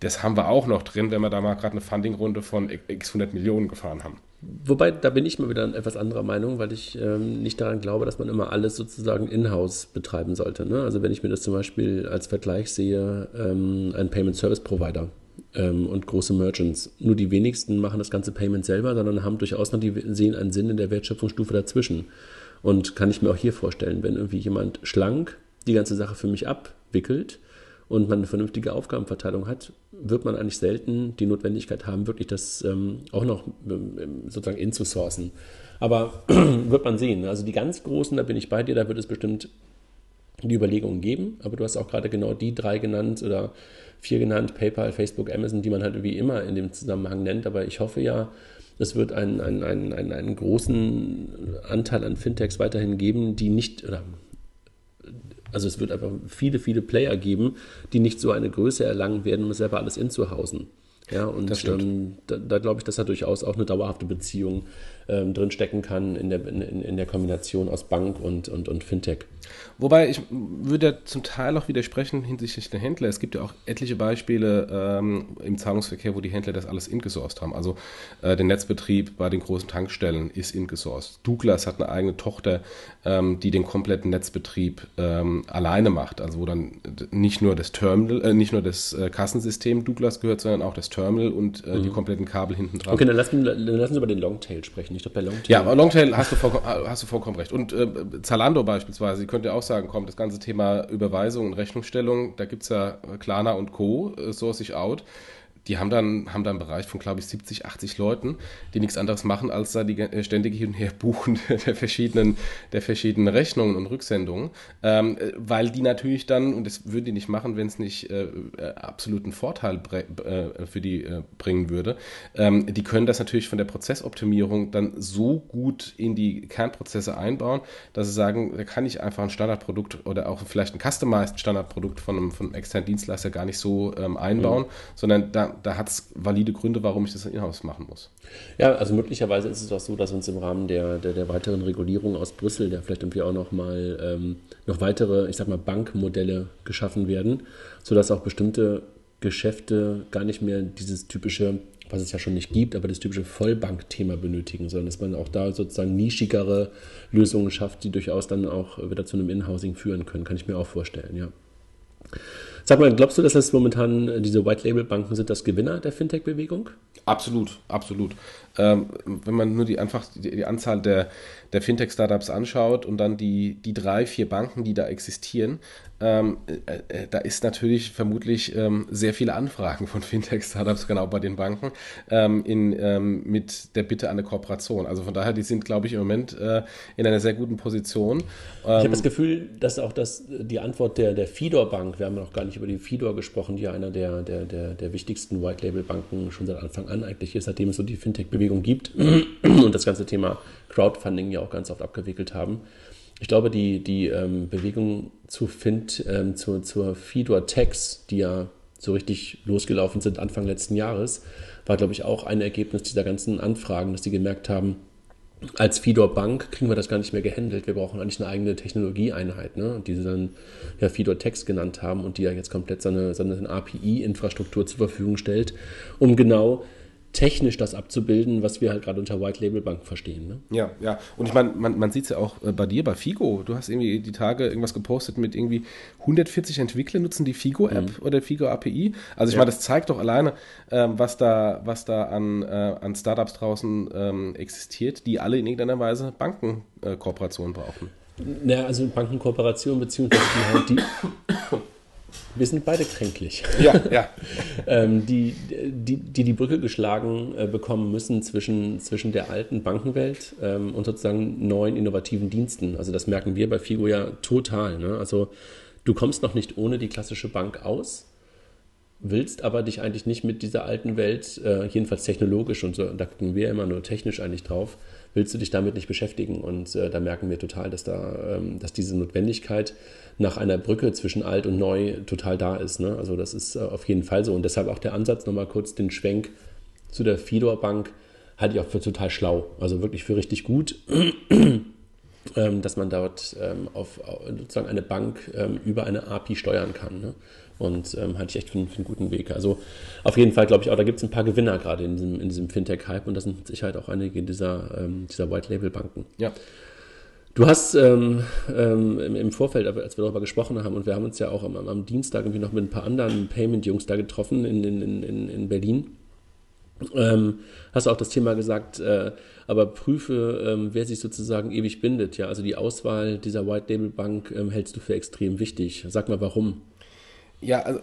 das haben wir auch noch drin, wenn wir da mal gerade eine Funding-Runde von x 100 Millionen gefahren haben. Wobei, da bin ich mal wieder etwas anderer Meinung, weil ich ähm, nicht daran glaube, dass man immer alles sozusagen in-house betreiben sollte. Ne? Also wenn ich mir das zum Beispiel als Vergleich sehe, ähm, ein Payment Service Provider ähm, und große Merchants. Nur die wenigsten machen das ganze Payment selber, sondern haben durchaus noch die sehen einen Sinn in der Wertschöpfungsstufe dazwischen. Und kann ich mir auch hier vorstellen, wenn irgendwie jemand schlank die ganze Sache für mich abwickelt und man eine vernünftige Aufgabenverteilung hat, wird man eigentlich selten die Notwendigkeit haben, wirklich das ähm, auch noch ähm, sozusagen inzusourcen. Aber wird man sehen. Also die ganz Großen, da bin ich bei dir, da wird es bestimmt die Überlegungen geben. Aber du hast auch gerade genau die drei genannt oder vier genannt, PayPal, Facebook, Amazon, die man halt wie immer in dem Zusammenhang nennt. Aber ich hoffe ja, es wird einen, einen, einen, einen, großen Anteil an Fintechs weiterhin geben, die nicht, oder Also es wird einfach viele, viele Player geben, die nicht so eine Größe erlangen werden, um selber alles inzuhausen. Ja, und ähm, da, da glaube ich, dass da durchaus auch eine dauerhafte Beziehung ähm, drinstecken kann in der, in, in, der Kombination aus Bank und, und, und Fintech. Wobei ich würde zum Teil auch widersprechen hinsichtlich der Händler. Es gibt ja auch etliche Beispiele ähm, im Zahlungsverkehr, wo die Händler das alles ingesourced haben. Also äh, der Netzbetrieb bei den großen Tankstellen ist ingesourced. Douglas hat eine eigene Tochter, ähm, die den kompletten Netzbetrieb ähm, alleine macht. Also wo dann nicht nur das Terminal, äh, nicht nur das äh, Kassensystem Douglas gehört, sondern auch das Terminal und äh, mhm. die kompletten Kabel hinten dran. Okay, dann lassen, dann lassen Sie über den Longtail sprechen. Ich glaube, bei Longtail. Ja, aber Longtail hast du, vollkommen, hast du vollkommen recht. Und äh, Zalando beispielsweise, die könnte auch sagen, komm, das ganze Thema Überweisung und Rechnungsstellung, da gibt es ja Klarna und Co., äh, Source ich out die haben dann, haben dann einen Bereich von, glaube ich, 70, 80 Leuten, die nichts anderes machen, als da die äh, ständige Hin- und Herbuchen der verschiedenen, der verschiedenen Rechnungen und Rücksendungen, ähm, weil die natürlich dann, und das würden die nicht machen, wenn es nicht äh, äh absoluten Vorteil äh, für die äh, bringen würde, ähm, die können das natürlich von der Prozessoptimierung dann so gut in die Kernprozesse einbauen, dass sie sagen, da kann ich einfach ein Standardprodukt oder auch vielleicht ein customized Standardprodukt von einem, von einem externen Dienstleister gar nicht so ähm, einbauen, mhm. sondern da da, hat es valide Gründe, warum ich das in-house machen muss. Ja, also möglicherweise ist es auch so, dass uns im Rahmen der, der, der weiteren Regulierung aus Brüssel, der vielleicht irgendwie auch noch mal ähm, noch weitere, ich sag mal, Bankmodelle geschaffen werden, sodass auch bestimmte Geschäfte gar nicht mehr dieses typische, was es ja schon nicht gibt, aber das typische Vollbankthema benötigen, sondern dass man auch da sozusagen nischigere Lösungen schafft, die durchaus dann auch wieder zu einem Inhousing führen können, kann ich mir auch vorstellen, ja. Sag mal, glaubst du, dass das momentan diese White-Label-Banken sind das Gewinner der Fintech-Bewegung? Absolut, absolut. Ähm, wenn man nur die einfach die, die Anzahl der, der Fintech-Startups anschaut und dann die, die drei, vier Banken, die da existieren, ähm, äh, äh, da ist natürlich vermutlich ähm, sehr viele Anfragen von Fintech-Startups, genau bei den Banken, ähm, in, ähm, mit der Bitte an eine Kooperation. Also von daher, die sind, glaube ich, im Moment äh, in einer sehr guten Position. ich habe das Gefühl, dass auch das, die Antwort der, der Fidor-Bank, wir haben noch gar nicht über die Fidor gesprochen, die ja einer der, der, der, der wichtigsten White-Label-Banken schon seit Anfang an eigentlich ist, seitdem es so die Fintech-Bewegung gibt und das ganze Thema Crowdfunding ja auch ganz oft abgewickelt haben ich glaube, die, die ähm, Bewegung zu Find, ähm, zu, zur Fidor Tax, die ja so richtig losgelaufen sind Anfang letzten Jahres, war, glaube ich, auch ein Ergebnis dieser ganzen Anfragen, dass die gemerkt haben, als Fidor Bank kriegen wir das gar nicht mehr gehandelt. Wir brauchen eigentlich eine eigene Technologieeinheit, ne? die sie dann ja Fidor Text genannt haben und die ja jetzt komplett seine, seine API-Infrastruktur zur Verfügung stellt, um genau technisch das abzubilden, was wir halt gerade unter White Label Bank verstehen. Ne? Ja, ja. Und ich meine, man, man sieht es ja auch äh, bei dir, bei Figo. Du hast irgendwie die Tage irgendwas gepostet mit irgendwie 140 Entwickler nutzen die Figo-App mhm. oder Figo API. Also ich ja. meine, das zeigt doch alleine, ähm, was da, was da an, äh, an Startups draußen ähm, existiert, die alle in irgendeiner Weise Bankenkooperationen äh, brauchen. Naja, also Bankenkooperation beziehungsweise die halt die wir sind beide kränklich. Ja, ja. ähm, die, die, die die Brücke geschlagen äh, bekommen müssen zwischen, zwischen der alten Bankenwelt ähm, und sozusagen neuen innovativen Diensten. Also das merken wir bei Figo ja total. Ne? Also du kommst noch nicht ohne die klassische Bank aus, willst aber dich eigentlich nicht mit dieser alten Welt, äh, jedenfalls technologisch und so, da gucken wir immer nur technisch eigentlich drauf, willst du dich damit nicht beschäftigen. Und äh, da merken wir total, dass da, ähm, dass diese Notwendigkeit nach einer Brücke zwischen alt und neu total da ist. Ne? Also das ist äh, auf jeden Fall so. Und deshalb auch der Ansatz, nochmal kurz den Schwenk zu der Fidor Bank, halte ich auch für total schlau. Also wirklich für richtig gut. Ähm, dass man dort ähm, auf sozusagen eine Bank ähm, über eine API steuern kann. Ne? Und ähm, halte ich echt für, für, einen guten Weg. Also auf jeden Fall glaube ich auch, da gibt es ein paar Gewinner gerade in diesem, in diesem Fintech-Hype und das sind mit Sicherheit auch einige dieser, ähm, dieser White-Label-Banken. Ja. Du hast ähm, ähm, im Vorfeld, als wir darüber gesprochen haben, und wir haben uns ja auch am, am Dienstag irgendwie noch mit ein paar anderen Payment-Jungs da getroffen in, in, in, in Berlin. Ähm, hast du auch das Thema gesagt, äh, aber prüfe, ähm, wer sich sozusagen ewig bindet. Ja, also die Auswahl dieser White Label Bank ähm, hältst du für extrem wichtig. Sag mal, warum? Ja, also,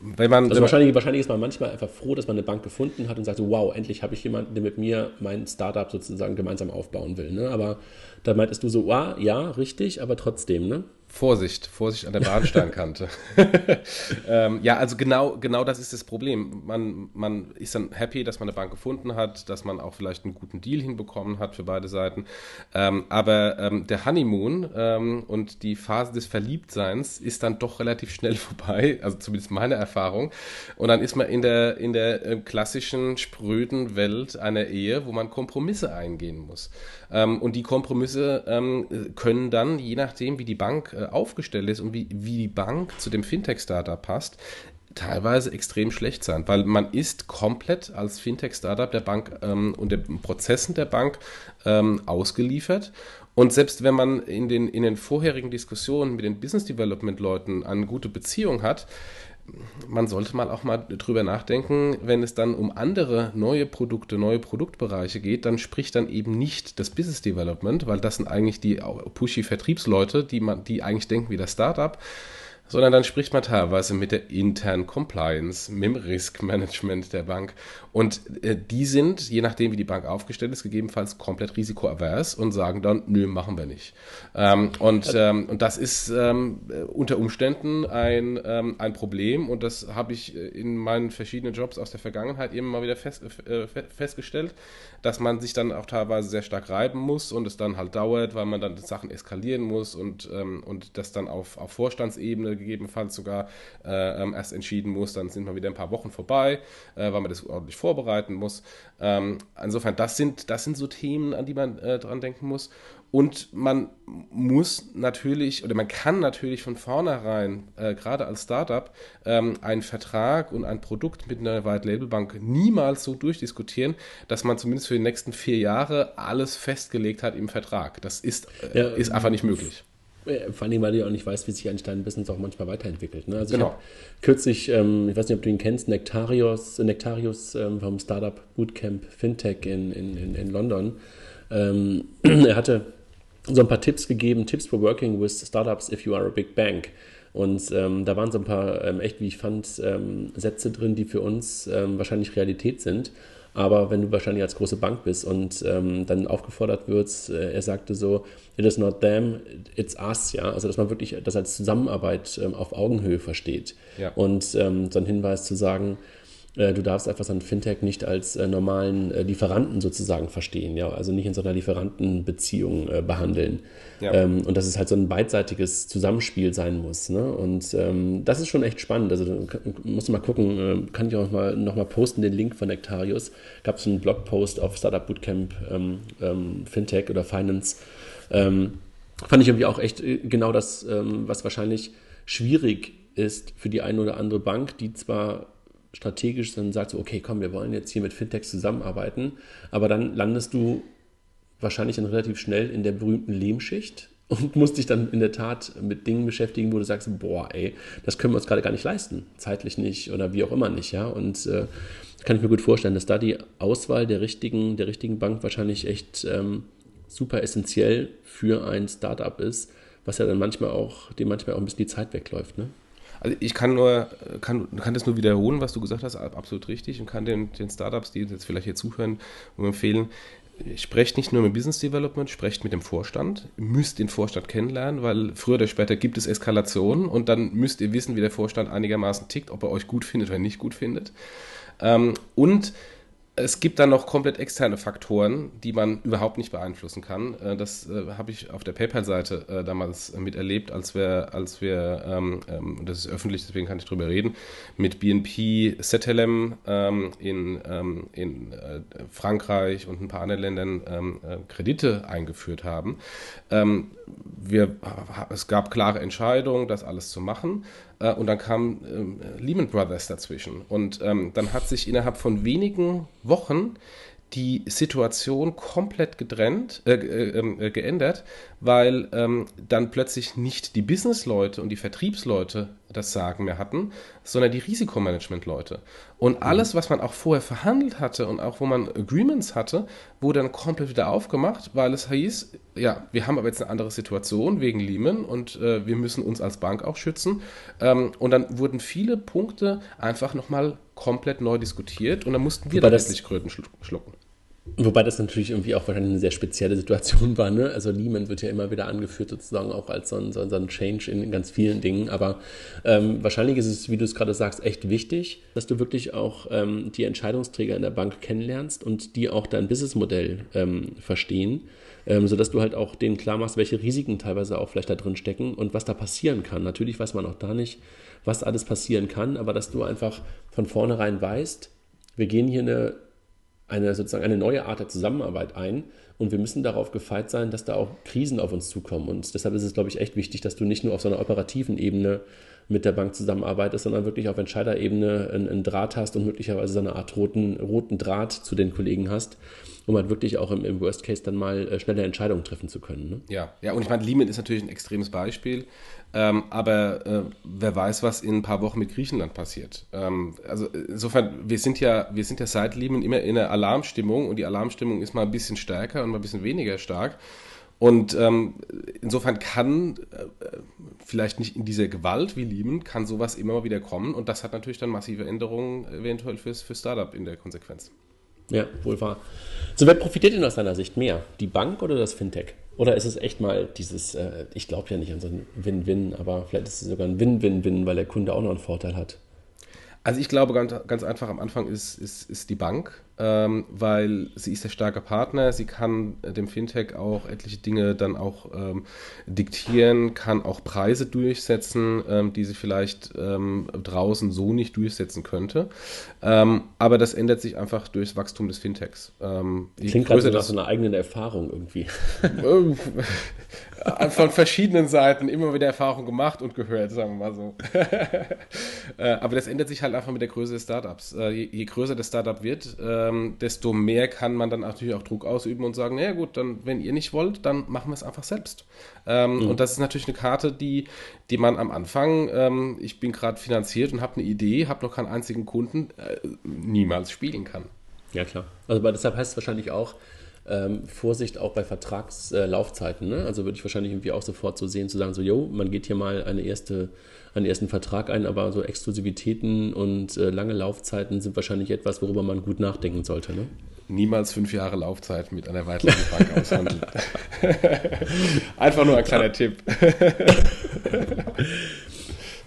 wenn man. Also wahrscheinlich, wahrscheinlich ist man manchmal einfach froh, dass man eine Bank gefunden hat und sagt, wow, endlich habe ich jemanden, der mit mir mein Startup sozusagen gemeinsam aufbauen will. Ne? Aber da meintest du so, wow, ja, richtig, aber trotzdem, ne? Vorsicht, Vorsicht an der Bahnsteinkante. ähm, ja, also genau, genau das ist das Problem. Man, man ist dann happy, dass man eine Bank gefunden hat, dass man auch vielleicht einen guten Deal hinbekommen hat für beide Seiten. Ähm, aber ähm, der Honeymoon ähm, und die Phase des Verliebtseins ist dann doch relativ schnell vorbei, also zumindest meine Erfahrung. Und dann ist man in der, in der äh, klassischen, spröden Welt einer Ehe, wo man Kompromisse eingehen muss. Ähm, und die Kompromisse ähm, können dann, je nachdem, wie die Bank äh, aufgestellt ist und wie, wie die Bank zu dem Fintech-Startup passt, teilweise extrem schlecht sein, weil man ist komplett als Fintech-Startup der Bank ähm, und den Prozessen der Bank ähm, ausgeliefert. Und selbst wenn man in den, in den vorherigen Diskussionen mit den Business Development-Leuten eine gute Beziehung hat, man sollte mal auch mal drüber nachdenken, wenn es dann um andere neue Produkte, neue Produktbereiche geht, dann spricht dann eben nicht das Business Development, weil das sind eigentlich die pushy Vertriebsleute, die man, die eigentlich denken wie das Startup sondern dann spricht man teilweise mit der internen Compliance, mit dem Risk Management der Bank. Und äh, die sind, je nachdem wie die Bank aufgestellt ist, gegebenenfalls komplett risikoavers und sagen dann, nö, machen wir nicht. Ähm, und, ähm, und das ist ähm, unter Umständen ein, ähm, ein Problem und das habe ich äh, in meinen verschiedenen Jobs aus der Vergangenheit immer mal wieder fest, äh, festgestellt, dass man sich dann auch teilweise sehr stark reiben muss und es dann halt dauert, weil man dann Sachen eskalieren muss und, ähm, und das dann auf, auf Vorstandsebene gegebenenfalls sogar äh, ähm, erst entschieden muss. Dann sind wir wieder ein paar Wochen vorbei, äh, weil man das ordentlich vorbereiten muss. Ähm, insofern, das sind, das sind so Themen, an die man äh, dran denken muss. Und man muss natürlich oder man kann natürlich von vornherein, äh, gerade als Startup, ähm, einen Vertrag und ein Produkt mit einer White Label Bank niemals so durchdiskutieren, dass man zumindest für die nächsten vier Jahre alles festgelegt hat im Vertrag. Das ist, äh, ja, ist einfach nicht möglich. Vor allem, weil du ja auch nicht weißt, wie sich eigentlich dein Business auch manchmal weiterentwickelt. Ne? Also genau. ich habe kürzlich, ähm, ich weiß nicht, ob du ihn kennst, Nectarius, Nectarius ähm, vom Startup Bootcamp Fintech in, in, in, London. Ähm, er hatte so ein paar Tipps gegeben, Tipps for working with startups if you are a big bank. Und ähm, da waren so ein paar ähm, echt, wie ich fand, ähm, Sätze drin, die für uns ähm, wahrscheinlich Realität sind. Aber wenn du wahrscheinlich als große Bank bist und ähm, dann aufgefordert wirst, äh, er sagte so, it is not them, it's us, ja, also dass man wirklich das als Zusammenarbeit ähm, auf Augenhöhe versteht. Ja. Und so ein Hinweis zu sagen, du darfst einfach so ein Fintech nicht als äh, normalen äh, Lieferanten sozusagen verstehen, ja, also nicht in so einer Lieferantenbeziehung äh, behandeln. Ja. Ähm, und dass es halt so ein beidseitiges Zusammenspiel sein muss. Ne? Und ähm, das ist schon echt spannend. Also musst du mal gucken, äh, kann ich auch mal, noch mal posten, den Link von Nectarius. Gab es einen Blogpost auf Startup Bootcamp ähm, ähm Fintech oder Finance. Ähm, fand ich irgendwie auch echt äh, genau das, ähm, was wahrscheinlich schwierig ist für die eine oder andere Bank, die zwar strategisch dann sagt, so, okay, komm, wir wollen jetzt hier mit Fintechs zusammenarbeiten, aber dann landest du wahrscheinlich dann relativ schnell in der berühmten Lehmschicht und musst dich dann in der Tat mit Dingen beschäftigen, wo du sagst, boah, ey, das können wir uns gerade gar nicht leisten, zeitlich nicht oder wie auch immer nicht, ja, und äh, kann ich mir gut vorstellen, dass da die Auswahl der richtigen, der richtigen Bank wahrscheinlich echt ähm, super essentiell für ein Startup ist, was ja dann manchmal auch, dem manchmal auch ein bisschen die Zeit wegläuft, ne? Also ich kann nur, kann, kann das nur wiederholen, was du gesagt hast, absolut richtig und kann den, den Startups, die jetzt vielleicht hier zuhören, empfehlen, sprecht nicht nur mit Business Development, sprecht mit dem Vorstand, müsst den Vorstand kennenlernen, weil früher oder später gibt es Eskalationen und dann müsst ihr wissen, wie der Vorstand einigermaßen tickt, ob er euch gut findet oder nicht gut findet. Ähm, und es gibt dann noch komplett externe Faktoren, die man überhaupt nicht beeinflussen kann. Äh, das äh, habe ich auf der PayPal-Seite äh, damals miterlebt, als wir, als wir ähm, ähm, das ist öffentlich, deswegen kann ich drüber reden, mit BNP Cetelem ähm, in, in Frankreich und ein paar anderen Ländern Kredite eingeführt haben. Wir, es gab klare Entscheidungen, das alles zu machen. Äh, und dann kam ähm, Lehman Brothers dazwischen. Und ähm, dann hat sich innerhalb von wenigen Wochen die Situation komplett getrennt, äh, äh, ähm, äh, geändert, weil ähm, dann plötzlich nicht die Businessleute und die Vertriebsleute das Sagen mehr hatten, sondern die Risikomanagement-Leute. Und mhm. alles, was man auch vorher verhandelt hatte und auch wo man Agreements hatte, wurde dann komplett wieder aufgemacht, weil es hieß, ja, wir haben aber jetzt eine andere Situation wegen Lehman und äh, wir müssen uns als Bank auch schützen. Ähm, und dann wurden viele Punkte einfach nochmal komplett neu diskutiert und dann mussten wir da letztlich Kröten schlucken. Wobei das natürlich irgendwie auch wahrscheinlich eine sehr spezielle Situation war. Ne? Also Lehman wird ja immer wieder angeführt, sozusagen auch als so ein, so ein Change in ganz vielen Dingen. Aber ähm, wahrscheinlich ist es, wie du es gerade sagst, echt wichtig, dass du wirklich auch ähm, die Entscheidungsträger in der Bank kennenlernst und die auch dein Businessmodell ähm, verstehen, ähm, sodass du halt auch denen klar machst, welche Risiken teilweise auch vielleicht da drin stecken und was da passieren kann. Natürlich weiß man auch da nicht, was alles passieren kann, aber dass du einfach von vornherein weißt, wir gehen hier eine eine sozusagen eine neue Art der Zusammenarbeit ein und wir müssen darauf gefeit sein, dass da auch Krisen auf uns zukommen. Und deshalb ist es, glaube ich, echt wichtig, dass du nicht nur auf so einer operativen Ebene mit der Bank zusammenarbeitest, sondern wirklich auf Entscheiderebene einen, einen Draht hast und möglicherweise so eine Art roten, roten Draht zu den Kollegen hast, um halt wirklich auch im, im Worst Case dann mal äh, schnelle Entscheidungen treffen zu können. Ne? Ja, ja, und ich meine, Lehman ist natürlich ein extremes Beispiel. Ähm, aber äh, wer weiß, was in ein paar Wochen mit Griechenland passiert. Ähm, also insofern, wir sind ja, wir sind ja seit Lehman immer in einer Alarmstimmung und die Alarmstimmung ist mal ein bisschen stärker und mal ein bisschen weniger stark. Und ähm, insofern kann, äh, vielleicht nicht in dieser Gewalt wie Lehman, kann sowas immer wieder kommen. Und das hat natürlich dann massive Änderungen eventuell fürs, für Startup in der Konsequenz. Ja, wohl wahr. So, wer profitiert denn aus deiner Sicht mehr? Die Bank oder das Fintech? Oder ist es echt mal dieses, äh, ich glaube ja nicht an so ein Win-Win, aber vielleicht ist es sogar ein Win-Win-Win, weil der Kunde auch noch einen Vorteil hat? Also ich glaube ganz, ganz einfach am Anfang ist, ist, ist die Bank ähm, weil sie ist der starke Partner, sie kann äh, dem Fintech auch etliche Dinge dann auch ähm, diktieren, kann auch Preise durchsetzen, ähm, die sie vielleicht ähm, draußen so nicht durchsetzen könnte. Ähm, aber das ändert sich einfach durchs Wachstum des Fintechs. Ähm, Klingt gerade nach so einer eigenen Erfahrung irgendwie. Von verschiedenen Seiten immer wieder Erfahrung gemacht und gehört, sagen wir mal so. Äh, aber das ändert sich halt einfach mit der Größe des Startups. Äh, je, größer das Startup wird, ähm, desto mehr kann man dann natürlich auch Druck ausüben und sagen, naja gut, dann wenn ihr nicht wollt, dann machen wir es einfach selbst. Ähm, mhm. Und das ist natürlich eine Karte, die, die man am Anfang, ähm, ich bin gerade finanziert und habe eine Idee, habe noch keinen einzigen Kunden, äh, niemals spielen kann. Ja klar. Also deshalb heißt es wahrscheinlich auch, ähm, Vorsicht auch bei Vertragslaufzeiten. Ne? Also würde ich wahrscheinlich irgendwie auch sofort so sehen, zu sagen, so, jo, man geht hier mal eine erste einen ersten Vertrag ein, aber so Exklusivitäten und äh, lange Laufzeiten sind wahrscheinlich etwas, worüber man gut nachdenken sollte. Ne? Niemals fünf Jahre Laufzeit mit einer weiteren Bank aushandeln. Einfach nur ein kleiner Tipp.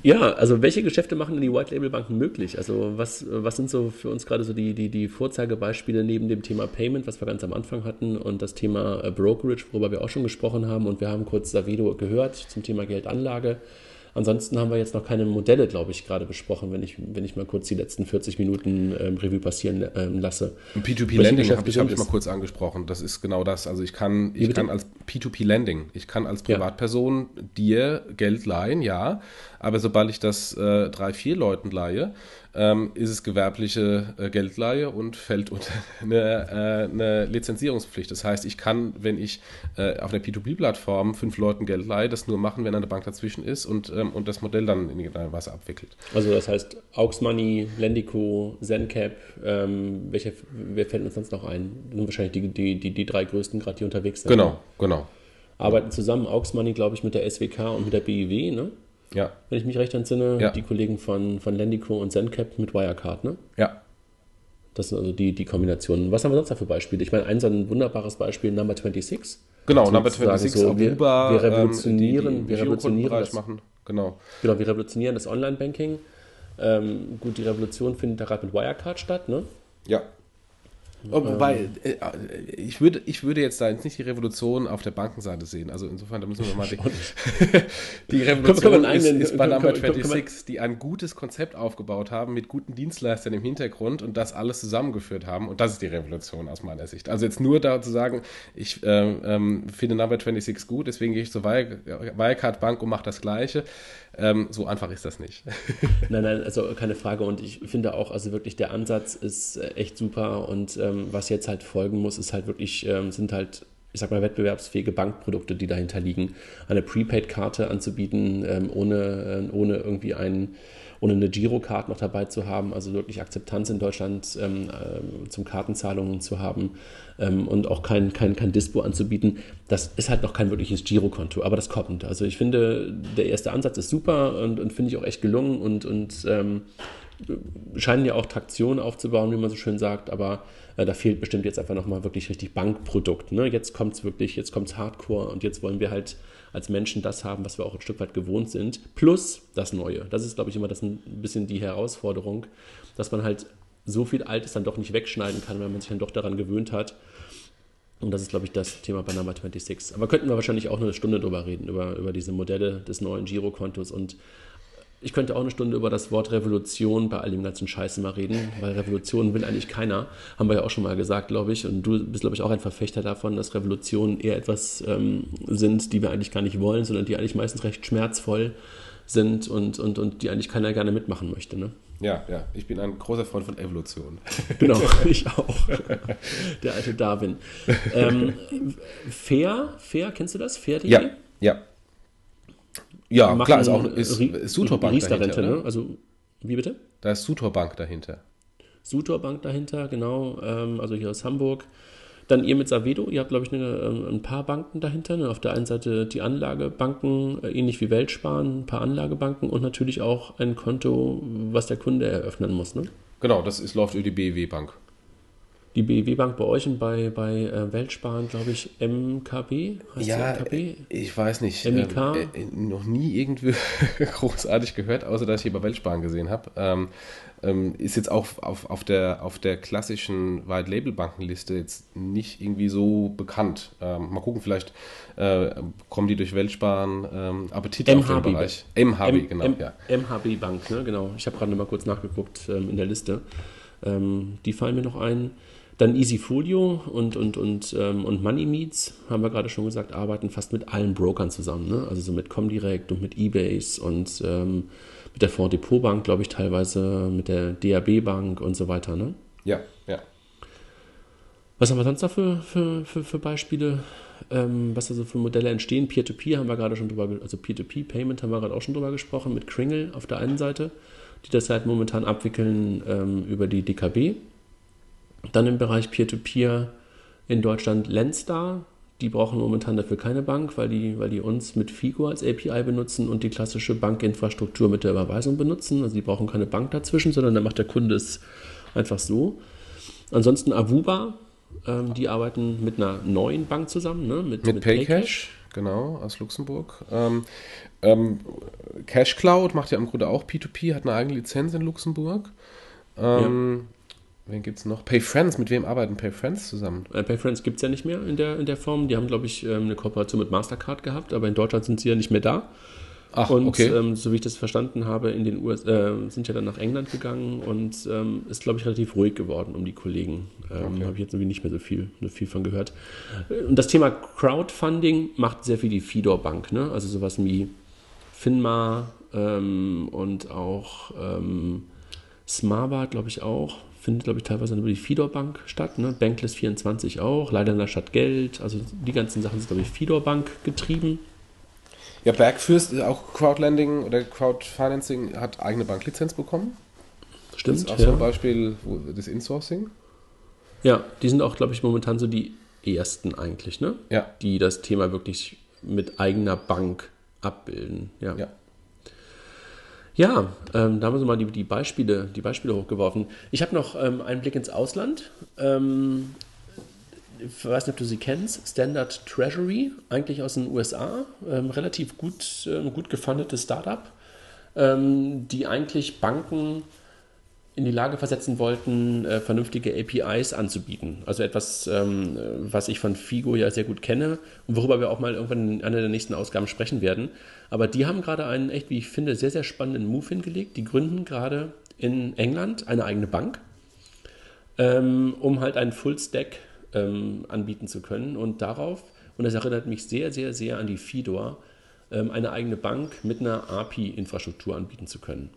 Ja, also welche Geschäfte machen denn die White Label Banken möglich? Also was, was sind so für uns gerade so die, die, die Vorzeigebeispiele neben dem Thema Payment, was wir ganz am Anfang hatten und das Thema äh, Brokerage, worüber wir auch schon gesprochen haben und wir haben kurz Savedo gehört zum Thema Geldanlage. Ansonsten haben wir jetzt noch keine Modelle, glaube ich, gerade besprochen, wenn ich, wenn ich mal kurz die letzten 40 Minuten ähm, Revue passieren ähm, lasse. P2P-Lending habe ich, hab ich mal kurz angesprochen. Das ist genau das. Also ich kann, ich kann als P2P-Lending, ich kann als Privatperson ja. dir Geld leihen, ja, aber sobald ich das äh, drei, vier Leuten leihe, ähm, ist es gewerbliche äh, Geldleihe und fällt unter eine, äh, eine, Lizenzierungspflicht. Das heißt, ich kann, wenn ich äh, auf einer P2P-Plattform fünf Leuten Geld leihe, das nur machen, wenn eine Bank dazwischen ist und, ähm, und das Modell dann in irgendeiner Weise abwickelt. Also das heißt, Aux Money, Lendico, Zencap, ähm, welche, wer fällt uns sonst noch ein? Das sind wahrscheinlich die, die, die, die drei größten gerade, die unterwegs sind. Genau, genau. Arbeiten zusammen Aux Money, glaube ich, mit der SWK und mit der BIW, ne? Ja. Wenn ich mich recht entsinne, ja. die Kollegen von, von Lendico und Zencap mit Wirecard, ne? Ja. Das sind also die, die Kombinationen. Was haben wir sonst da für Beispiele? Ich meine, ein so ein wunderbares Beispiel, Number 26. Genau, also Number 26, so, wir, wir, revolutionieren, ähm, die, die, wir revolutionieren das, machen. Genau. genau, wir revolutionieren das Online-Banking. Ähm, gut, die Revolution findet da gerade mit Wirecard statt, ne? Ja. Oh, wobei, äh, ich, würde, ich würde jetzt da jetzt nicht die Revolution auf der Bankenseite sehen. Also insofern, da müssen wir mal die, die Revolution ist, ist bei Number 26, die ein gutes Konzept aufgebaut haben mit guten Dienstleistern im Hintergrund und das alles zusammengeführt haben. Und das ist die Revolution aus meiner Sicht. Also jetzt nur da zu sagen, ich äh, ähm, finde Number 26 gut, deswegen gehe ich zur Wirecard Bank und mache das Gleiche. Ähm, so einfach ist das nicht. nein, nein, also keine Frage. Und ich finde auch, also wirklich der Ansatz ist äh, echt super. Und ähm, was jetzt halt folgen muss, ist halt wirklich, ähm, sind halt ich sag mal, wettbewerbsfähige Bankprodukte, die dahinter liegen. Eine Prepaid-Karte anzubieten, ähm, ohne, äh, ohne irgendwie einen ohne eine Girocard noch dabei zu haben, also wirklich Akzeptanz in Deutschland ähm, äh, zum Kartenzahlungen zu haben ähm, und auch kein, kein, kein Dispo anzubieten, das ist halt noch kein wirkliches Girokonto, aber das kommt. Also ich finde, der erste Ansatz ist super und, und finde ich auch echt gelungen und, und ähm, scheinen ja auch Traktion aufzubauen, wie man so schön sagt, aber da fehlt bestimmt jetzt einfach nochmal wirklich richtig Bankprodukt. Ne? Jetzt kommt es wirklich, jetzt kommt es Hardcore und jetzt wollen wir halt als Menschen das haben, was wir auch ein Stück weit gewohnt sind, plus das Neue. Das ist, glaube ich, immer das ein bisschen die Herausforderung, dass man halt so viel Altes dann doch nicht wegschneiden kann, weil man sich dann doch daran gewöhnt hat. Und das ist, glaube ich, das Thema Number 26. Aber könnten wir wahrscheinlich auch eine Stunde drüber reden, über, über diese Modelle des neuen Girokontos und ich könnte auch eine Stunde über das Wort Revolution bei all dem ganzen Scheiße mal reden, weil Revolution will eigentlich keiner. Haben wir ja auch schon mal gesagt, glaube ich. Und du bist, glaube ich, auch ein Verfechter davon, dass Revolutionen eher etwas ähm, sind, die wir eigentlich gar nicht wollen, sondern die eigentlich meistens recht schmerzvoll sind und, und, und die eigentlich keiner gerne mitmachen möchte. Ne? Ja, ja, ich bin ein großer Freund von Evolution. Genau, ich auch. Der alte Darwin. Ähm, Fair, Fair, kennst du das? Fair.de? Ja, ja. Ja, klar, ist auch ist, ist Sutorbank dahinter. Ne? Also, wie bitte? Da ist Sutorbank dahinter. Sutorbank dahinter, genau. Ähm, also hier aus Hamburg. Dann ihr mit Savedo, ihr habt, glaube ich, eine, ähm, ein paar Banken dahinter. Ne? Auf der einen Seite die Anlagebanken, äh, ähnlich wie Weltsparen, ein paar Anlagebanken und natürlich auch ein Konto, was der Kunde eröffnen muss. Ne? Genau, das ist, läuft über die BEW Bank die BW Bank bei euch und bei, bei äh, Weltsparen, glaube ich, MKB? Heißt ja, MKB? ich weiß nicht. MIK? Ähm, äh, noch nie irgendwie großartig gehört, außer dass ich hier bei Weltsparen gesehen habe. Ähm, ähm, ist jetzt auch auf, auf, der, auf der klassischen White Label Bankenliste jetzt nicht irgendwie so bekannt. Ähm, mal gucken, vielleicht äh, kommen die durch Weltsparen ähm, Appetit MHB, auf den Bereich. MHB, M genau. M ja. MHB Bank, ne? genau. Ich habe gerade mal kurz nachgeguckt ähm, in der Liste. Ähm, die fallen mir noch ein. Dann Easyfolio und, und, und, ähm, und Money Meets, haben wir gerade schon gesagt, arbeiten fast mit allen Brokern zusammen. Ne? Also so mit Comdirect und mit Ebase und ähm, mit der Fonds Depot Bank, glaube ich, teilweise mit der DAB Bank und so weiter. Ne? Ja, ja. Was haben wir sonst da für, für, für, für Beispiele? Ähm, was also für Modelle entstehen? Peer-to-Peer -Peer haben wir gerade schon drüber, also Peer-to-Peer-Payment haben wir gerade auch schon drüber gesprochen mit Kringle auf der einen Seite, die das halt momentan abwickeln ähm, über die DKB dann im Bereich Peer-to-Peer -Peer in Deutschland Lenstar. Die brauchen momentan dafür keine Bank, weil die, weil die uns mit Figo als API benutzen und die klassische Bankinfrastruktur mit der Überweisung benutzen. Also die brauchen keine Bank dazwischen, sondern dann macht der Kunde es einfach so. Ansonsten Avuba, ähm, die arbeiten mit einer neuen Bank zusammen, ne? mit, mit, mit Paycash. Paycash. Genau, aus Luxemburg. Ähm, ähm, Cash Cloud macht ja im Grunde auch P2P, hat eine eigene Lizenz in Luxemburg. Ähm, ja. Wen gibt es noch? PayFriends, mit wem arbeiten PayFriends zusammen? Äh, PayFriends gibt es ja nicht mehr in der, in der Form. Die haben, glaube ich, ähm, eine Kooperation mit Mastercard gehabt, aber in Deutschland sind sie ja nicht mehr da. Ach, und okay. ähm, so wie ich das verstanden habe, in den USA äh, sind ja dann nach England gegangen und ähm, ist, glaube ich, relativ ruhig geworden um die Kollegen. Ähm, okay. Habe ich jetzt irgendwie nicht mehr so viel, so viel von gehört. Und das Thema Crowdfunding macht sehr viel die Fidor Bank, ne? Also sowas wie Finma ähm, und auch ähm, Smarbart, glaube ich, auch findet, glaube ich, teilweise über die Fidor Bank statt. Ne? Bankless 24 auch, leider in der Stadt Geld. Also die ganzen Sachen sind, glaube ich, Fidor Bank getrieben. Ja, Bergfürst, auch Crowdlending oder Crowdfinancing, hat eigene Banklizenz bekommen. Stimmt. Das ist auch ja. so ein Beispiel des Insourcing. Ja, die sind auch, glaube ich, momentan so die ersten eigentlich, ne? Ja. Die das Thema wirklich mit eigener Bank abbilden. Ja. ja. Ja, ähm, da haben wir mal die, die, Beispiele, die Beispiele hochgeworfen. Ich habe noch ähm, einen Blick ins Ausland. Ähm, ich weiß nicht, ob du sie kennst. Standard Treasury, eigentlich aus den USA. Ähm, relativ gut, ähm, gut gefundetes Startup, ähm, die eigentlich Banken in die Lage versetzen wollten, äh, vernünftige APIs anzubieten. Also etwas, ähm, was ich von Figo ja sehr gut kenne und worüber wir auch mal irgendwann in einer der nächsten Ausgaben sprechen werden. Aber die haben gerade einen echt, wie ich finde, sehr, sehr spannenden Move hingelegt. Die gründen gerade in England eine eigene Bank, ähm, um halt einen Full-Stack ähm, anbieten zu können. Und darauf, und das erinnert mich sehr, sehr, sehr an die Fidor, ähm, eine eigene Bank mit einer API-Infrastruktur anbieten zu können.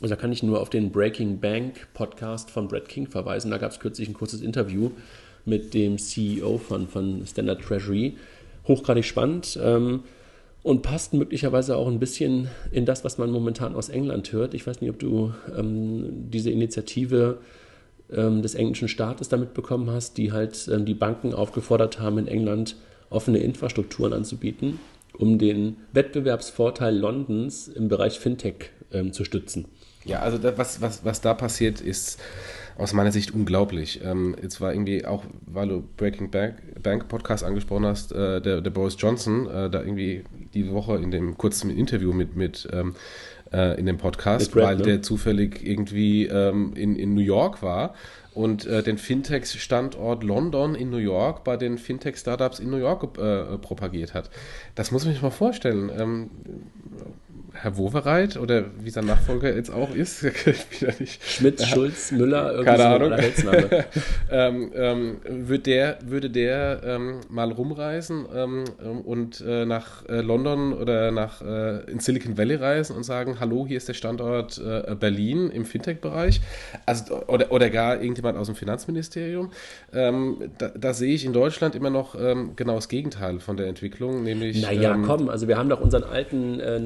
Also da kann ich nur auf den Breaking Bank Podcast von Brad King verweisen. Da gab es kürzlich ein kurzes Interview mit dem CEO von, von Standard Treasury. Hochgradig spannend ähm, und passt möglicherweise auch ein bisschen in das, was man momentan aus England hört. Ich weiß nicht, ob du ähm, diese Initiative ähm, des englischen Staates damit bekommen hast, die halt ähm, die Banken aufgefordert haben, in England offene Infrastrukturen anzubieten, um den Wettbewerbsvorteil Londons im Bereich Fintech ähm, zu stützen. Ja, also da, was, was, was da passiert, ist aus meiner Sicht unglaublich. Ähm, jetzt war irgendwie auch, weil du Breaking Bank, Bank Podcast angesprochen hast, äh, der, der Boris Johnson, äh, da irgendwie die Woche in dem kurzen Interview mit, mit ähm, äh, in dem Podcast, Brad, weil ne? der zufällig irgendwie ähm, in, in New York war und äh, den Fintech-Standort London in New York bei den Fintech-Startups in New York äh, propagiert hat. Das muss man sich mal vorstellen. Ähm, Herr Wowereit oder wie sein Nachfolger jetzt auch ist. Schmidt, Schulz, Müller, keine Ahnung. ähm, ähm, würde der, würde der ähm, mal rumreisen ähm, und äh, nach äh, London oder nach äh, in Silicon Valley reisen und sagen, hallo, hier ist der Standort äh, Berlin im Fintech-Bereich. Also, oder, oder gar irgendjemand aus dem Finanzministerium. Ähm, da, da, sehe ich in Deutschland immer noch ähm, genau das Gegenteil von der Entwicklung, nämlich. Naja, komm, also wir haben doch unseren alten äh,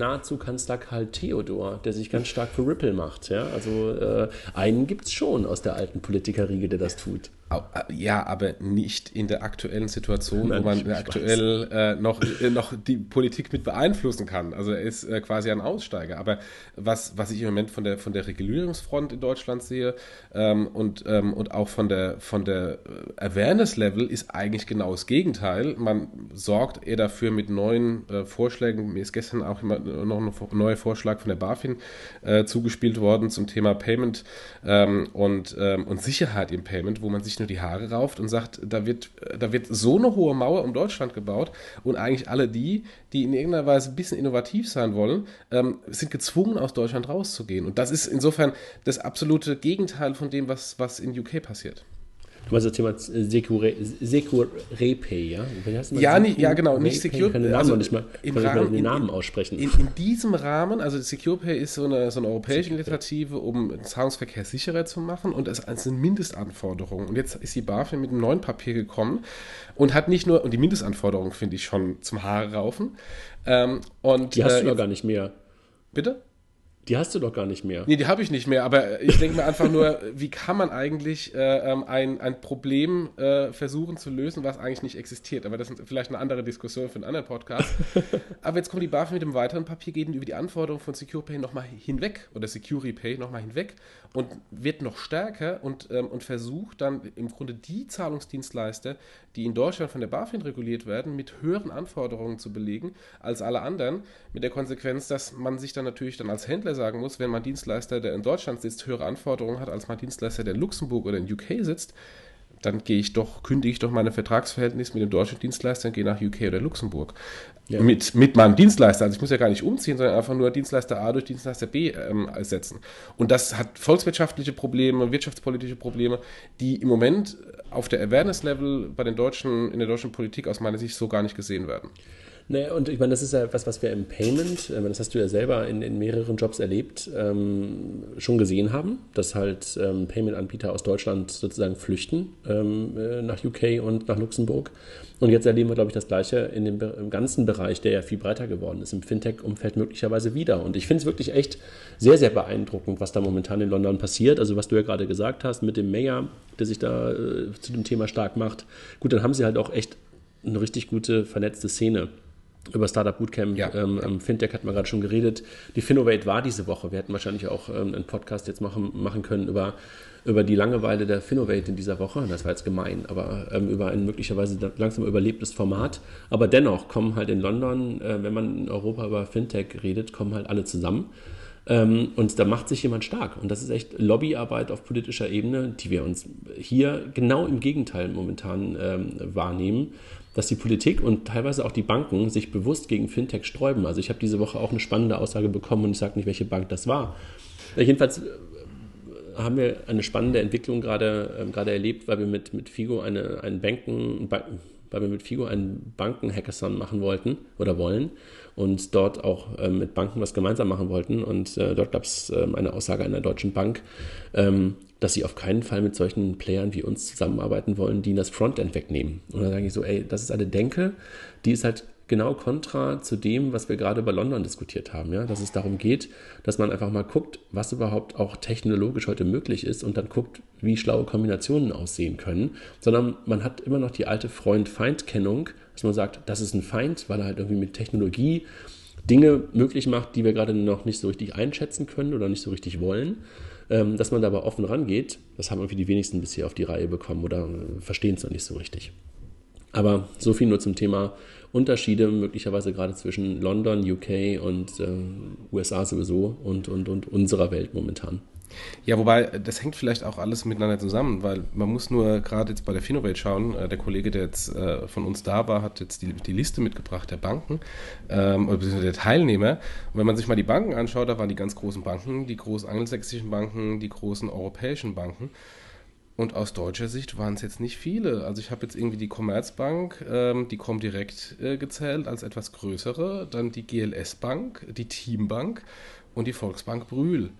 Kanzler Karl Theodor, der sich ganz stark für Ripple macht. Ja? Also äh, einen gibt es schon aus der alten Politikerriege, der das tut. Ja, aber nicht in der aktuellen Situation, Nein, wo man aktuell äh, noch, äh, noch die Politik mit beeinflussen kann. Also er ist äh, quasi ein Aussteiger. Aber was, was ich im Moment von der, von der Regulierungsfront in Deutschland sehe ähm, und, ähm, und auch von der, von der äh, Awareness-Level ist eigentlich genau das Gegenteil. Man sorgt eher dafür mit neuen äh, Vorschlägen. Mir ist gestern auch immer noch ein neuer Vorschlag von der BaFin äh, zugespielt worden zum Thema Payment ähm, und, ähm, und Sicherheit im Payment, wo man sich nur die Haare rauft und sagt, da wird, da wird so eine hohe Mauer um Deutschland gebaut und eigentlich alle die, die in irgendeiner Weise ein bisschen innovativ sein wollen, ähm, sind gezwungen, aus Deutschland rauszugehen. Und das ist insofern das absolute Gegenteil von dem, was, was in UK passiert. Du meinst das Thema Secure, Secure Repay, ja? Ja, nicht, ja, genau, nicht Secure Pay. Namen also nicht mal, im Rahmen, den Namen aussprechen. In, in, diesem Rahmen, also Secure Pay ist so eine, so eine europäische Initiative, um den Zahlungsverkehr sicherer zu machen und es sind Mindestanforderungen. Und jetzt ist die BaFin mit einem neuen Papier gekommen und hat nicht nur, und die Mindestanforderungen finde ich schon zum Haare raufen. Ähm, und, die hast äh, du doch gar nicht mehr. Bitte? Die hast du doch gar nicht mehr. Nee, die habe ich nicht mehr, aber ich denke mir einfach nur, wie kann man eigentlich äh, ähm, ein, ein Problem äh, versuchen zu lösen, was eigentlich nicht existiert. Aber das ist vielleicht eine andere Diskussion für einen anderen Podcast. aber jetzt kommt die BaFin mit dem weiteren Papier, geht über die Anforderungen von SecurePay nochmal hinweg oder SecuriPay nochmal hinweg und wird noch stärker und, ähm, und versucht dann im Grunde die Zahlungsdienstleister, die in Deutschland von der BaFin reguliert werden, mit höheren Anforderungen zu belegen als alle anderen, mit der Konsequenz, dass man sich dann natürlich dann als Händler sagen muss, wenn mein Dienstleister, der in Deutschland sitzt, höhere Anforderungen hat als mein Dienstleister, der in Luxemburg oder in UK sitzt, dann gehe ich doch, kündige ich doch meine Vertragsverhältnis mit dem deutschen Dienstleister und gehe nach UK oder Luxemburg. Ja. Mit, mit meinem Dienstleister. Also ich muss ja gar nicht umziehen, sondern einfach nur Dienstleister A durch Dienstleister B ähm, ersetzen. Und das hat volkswirtschaftliche Probleme, wirtschaftspolitische Probleme, die im Moment auf der Awareness-Level bei den Deutschen, in der deutschen Politik aus meiner Sicht so gar nicht gesehen werden. Naja, und ich meine, das ist ja was, was wir im Payment, äh, das hast du ja selber in, in mehreren Jobs erlebt, ähm, schon gesehen haben, dass halt ähm, Payment-Anbieter aus Deutschland sozusagen flüchten ähm, äh, nach UK und nach Luxemburg. Und jetzt erleben wir, glaube ich, das Gleiche in dem im ganzen Bereich, der ja viel breiter geworden ist, im Fintech-Umfeld möglicherweise wieder. Und ich finde es wirklich echt sehr, sehr beeindruckend, was da momentan in London passiert. Also was du ja gerade gesagt hast mit dem Mayor, der sich da äh, zu dem Thema stark macht. Gut, dann haben sie halt auch echt eine richtig gute vernetzte Szene über Startup Bootcamp, ja, ähm. Fintech hatten wir gerade schon geredet. Die Finovate war diese Woche. Wir hätten wahrscheinlich auch ähm, einen Podcast jetzt machen, machen können über, über die Langeweile der Finovate in dieser Woche. Das war jetzt gemein, aber ähm, über ein möglicherweise langsam überlebtes Format. Aber dennoch kommen halt in London, äh, wenn man in Europa über Fintech redet, kommen halt alle zusammen. Ähm, und da macht sich jemand stark. Und das ist echt Lobbyarbeit auf politischer Ebene, die wir uns hier genau im Gegenteil momentan ähm, wahrnehmen dass die Politik und teilweise auch die Banken sich bewusst gegen Fintech sträuben. Also ich habe diese Woche auch eine spannende Aussage bekommen und ich sage nicht, welche Bank das war. Jedenfalls äh, haben wir eine spannende Entwicklung gerade, äh, gerade erlebt, weil wir mit, mit Figo eine, einen Banken, weil wir mit Figo einen Banken-Hackathon machen wollten oder wollen und dort auch äh, mit Banken was gemeinsam machen wollten. Und äh, dort gab es äh, eine Aussage einer deutschen Bank, ähm, dass sie auf keinen Fall mit solchen Playern wie uns zusammenarbeiten wollen, die das Frontend wegnehmen. Und dann sage ich so, ey, das ist eine Denke, die ist halt genau kontra zu dem, was wir gerade über London diskutiert haben, ja, dass es darum geht, dass man einfach mal guckt, was überhaupt auch technologisch heute möglich ist und dann guckt, wie schlaue Kombinationen aussehen können, sondern man hat immer noch die alte Freund-Feind-Kennung, dass man sagt, das ist ein Feind, weil er halt irgendwie mit Technologie Dinge möglich macht, die wir gerade noch nicht so richtig einschätzen können oder nicht so richtig wollen. Ähm, dass man da aber offen rangeht, das haben irgendwie die wenigsten bisher auf die Reihe bekommen oder äh, verstehen es noch nicht so richtig. Aber so viel nur zum Thema Unterschiede, möglicherweise gerade zwischen London, UK und äh, USA sowieso und, und, und unserer Welt momentan. Ja, wobei, das hängt vielleicht auch alles miteinander zusammen, weil man muss nur gerade jetzt bei der Finovate schauen, äh, der Kollege, der jetzt äh, von uns da war, hat jetzt die, die Liste mitgebracht der Banken, ähm, beziehungsweise der Teilnehmer. Und wenn man sich mal die Banken anschaut, da waren die ganz großen Banken, die großen angelsächsischen Banken, die großen europäischen Banken. Und aus deutscher Sicht waren es jetzt nicht viele. Also ich habe jetzt irgendwie die Commerzbank, ähm, die Comdirect äh, gezählt als etwas größere, dann die GLS Bank, die Teambank und die Volksbank Brühl.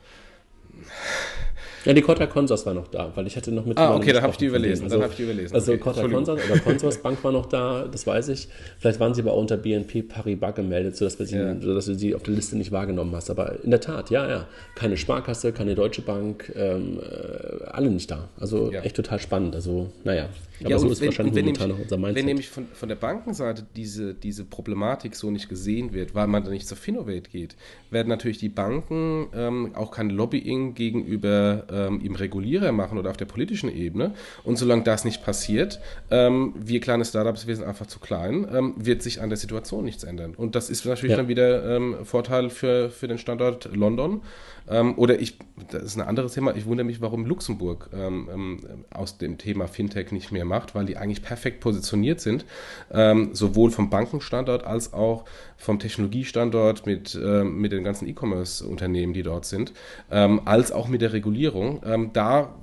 Ja, die Corta Consors war noch da, weil ich hatte noch mit. Ah, okay, dann habe ich die überlesen. Also, dann ich die überlesen. Also okay, Corta Consors oder Consors Bank war noch da, das weiß ich. Vielleicht waren sie aber auch unter BNP Paribas gemeldet, sodass, wir sie, ja. sodass du sie auf der Liste nicht wahrgenommen hast. Aber in der Tat, ja, ja. Keine Sparkasse, keine Deutsche Bank, ähm, äh, alle nicht da. Also ja. echt total spannend. Also, naja. Aber ja, so ist wenn, wahrscheinlich wenn momentan nämlich, noch unser Mindset. Wenn nämlich von, von der Bankenseite diese, diese Problematik so nicht gesehen wird, weil man da nicht zur Finovate geht, werden natürlich die Banken ähm, auch kein Lobbying gegenüber ähm, im Regulierer machen oder auf der politischen Ebene. Und solange das nicht passiert, ähm, wir kleine Startups, wir sind einfach zu klein, ähm, wird sich an der Situation nichts ändern. Und das ist natürlich ja. dann wieder ähm, Vorteil für, für den Standort London. Ähm, oder ich, das ist ein anderes Thema, ich wundere mich, warum Luxemburg ähm, ähm, aus dem Thema Fintech nicht mehr macht, weil die eigentlich perfekt positioniert sind, ähm, sowohl vom Bankenstandort als auch vom Technologiestandort mit, ähm, mit den ganzen E-Commerce-Unternehmen, die dort sind, als auch mit der Regulierung. da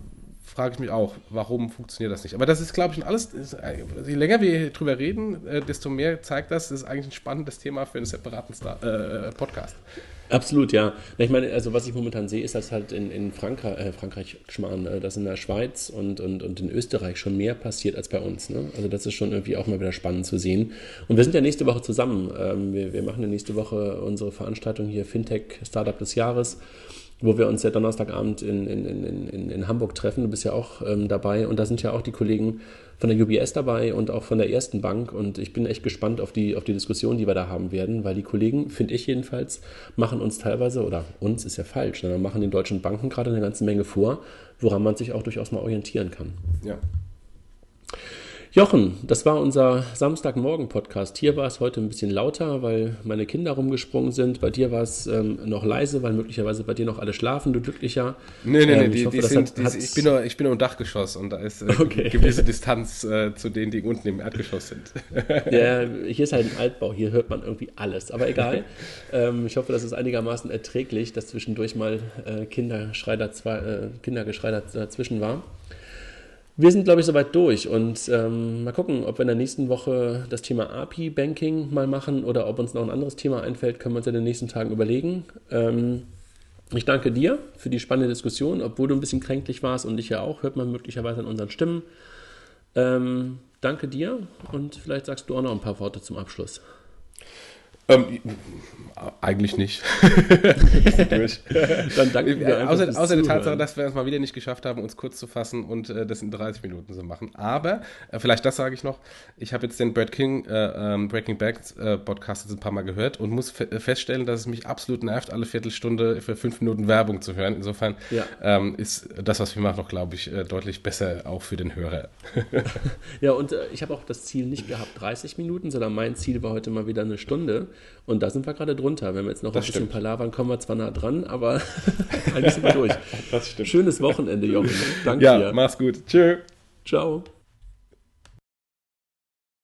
frage ich mich auch, warum funktioniert das nicht? Aber das ist, glaube ich, alles, ist, äh, je länger wir drüber reden, äh, desto mehr zeigt das, das ist eigentlich ein spannendes Thema für einen separaten Star äh, Podcast. Absolut, ja. Ich meine, also was ich momentan sehe, ist, dass halt in, in Frankreich, äh, Frankreich, Schmarrn, äh, dass in der Schweiz und, und, und in Österreich schon mehr passiert als bei uns. Ne? Also das ist schon irgendwie auch mal wieder spannend zu sehen. Und wir sind ja nächste Woche zusammen. Ähm, wir, wir machen ja nächste Woche unsere Veranstaltung hier Fintech Startup des Jahres wo wir uns ja Donnerstagabend in, in, in, in, Hamburg treffen. Du bist ja auch ähm, dabei und da sind ja auch die Kollegen von der UBS dabei und auch von der ersten Bank und ich bin echt gespannt auf die, auf die Diskussion, die wir da haben werden, weil die Kollegen, finde ich jedenfalls, machen uns teilweise, oder uns ist ja falsch, sondern machen den deutschen Banken gerade eine ganze Menge vor, woran man sich auch durchaus mal orientieren kann. Ja. Jochen, das war unser Samstagmorgen-Podcast. Hier war es heute ein bisschen lauter, weil meine Kinder rumgesprungen sind. Bei dir war es ähm, noch leise, weil möglicherweise bei dir noch alle schlafen, du glücklicher. Nee, nee, ähm, nee, die, hoffe, die sind, hat, die, ich, bin nur, ich bin nur im Dachgeschoss und da ist äh, okay. eine gewisse Distanz äh, zu denen, die unten im Erdgeschoss sind. ja, hier ist halt ein Altbau, hier hört man irgendwie alles. Aber egal. ähm, ich hoffe, das ist einigermaßen erträglich, dass zwischendurch mal äh, äh, Kindergeschrei dazwischen war. Wir sind, glaube ich, soweit durch und ähm, mal gucken, ob wir in der nächsten Woche das Thema API-Banking mal machen oder ob uns noch ein anderes Thema einfällt, können wir uns in den nächsten Tagen überlegen. Ähm, ich danke dir für die spannende Diskussion, obwohl du ein bisschen kränklich warst und ich ja auch, hört man möglicherweise an unseren Stimmen. Ähm, danke dir und vielleicht sagst du auch noch ein paar Worte zum Abschluss. Ähm, eigentlich nicht. Dann danke wir einfach Außer, außer der Tatsache, dass wir es mal wieder nicht geschafft haben, uns kurz zu fassen und äh, das in 30 Minuten zu machen. Aber, äh, vielleicht das sage ich noch, ich habe jetzt den Brad King äh, ähm, Breaking Back äh, Podcast jetzt ein paar Mal gehört und muss fe feststellen, dass es mich absolut nervt, alle Viertelstunde für fünf Minuten Werbung zu hören. Insofern ja. ähm, ist das, was wir machen, noch, glaube ich, äh, deutlich besser auch für den Hörer. ja, und äh, ich habe auch das Ziel nicht gehabt, 30 Minuten, sondern mein Ziel war heute mal wieder eine Stunde. Und da sind wir gerade drunter. Wenn wir jetzt noch das ein bisschen stimmt. palavern, kommen wir zwar nah dran, aber eigentlich sind wir durch. Schönes Wochenende, Jochen. Danke ja, dir. mach's gut. Tschö. Ciao.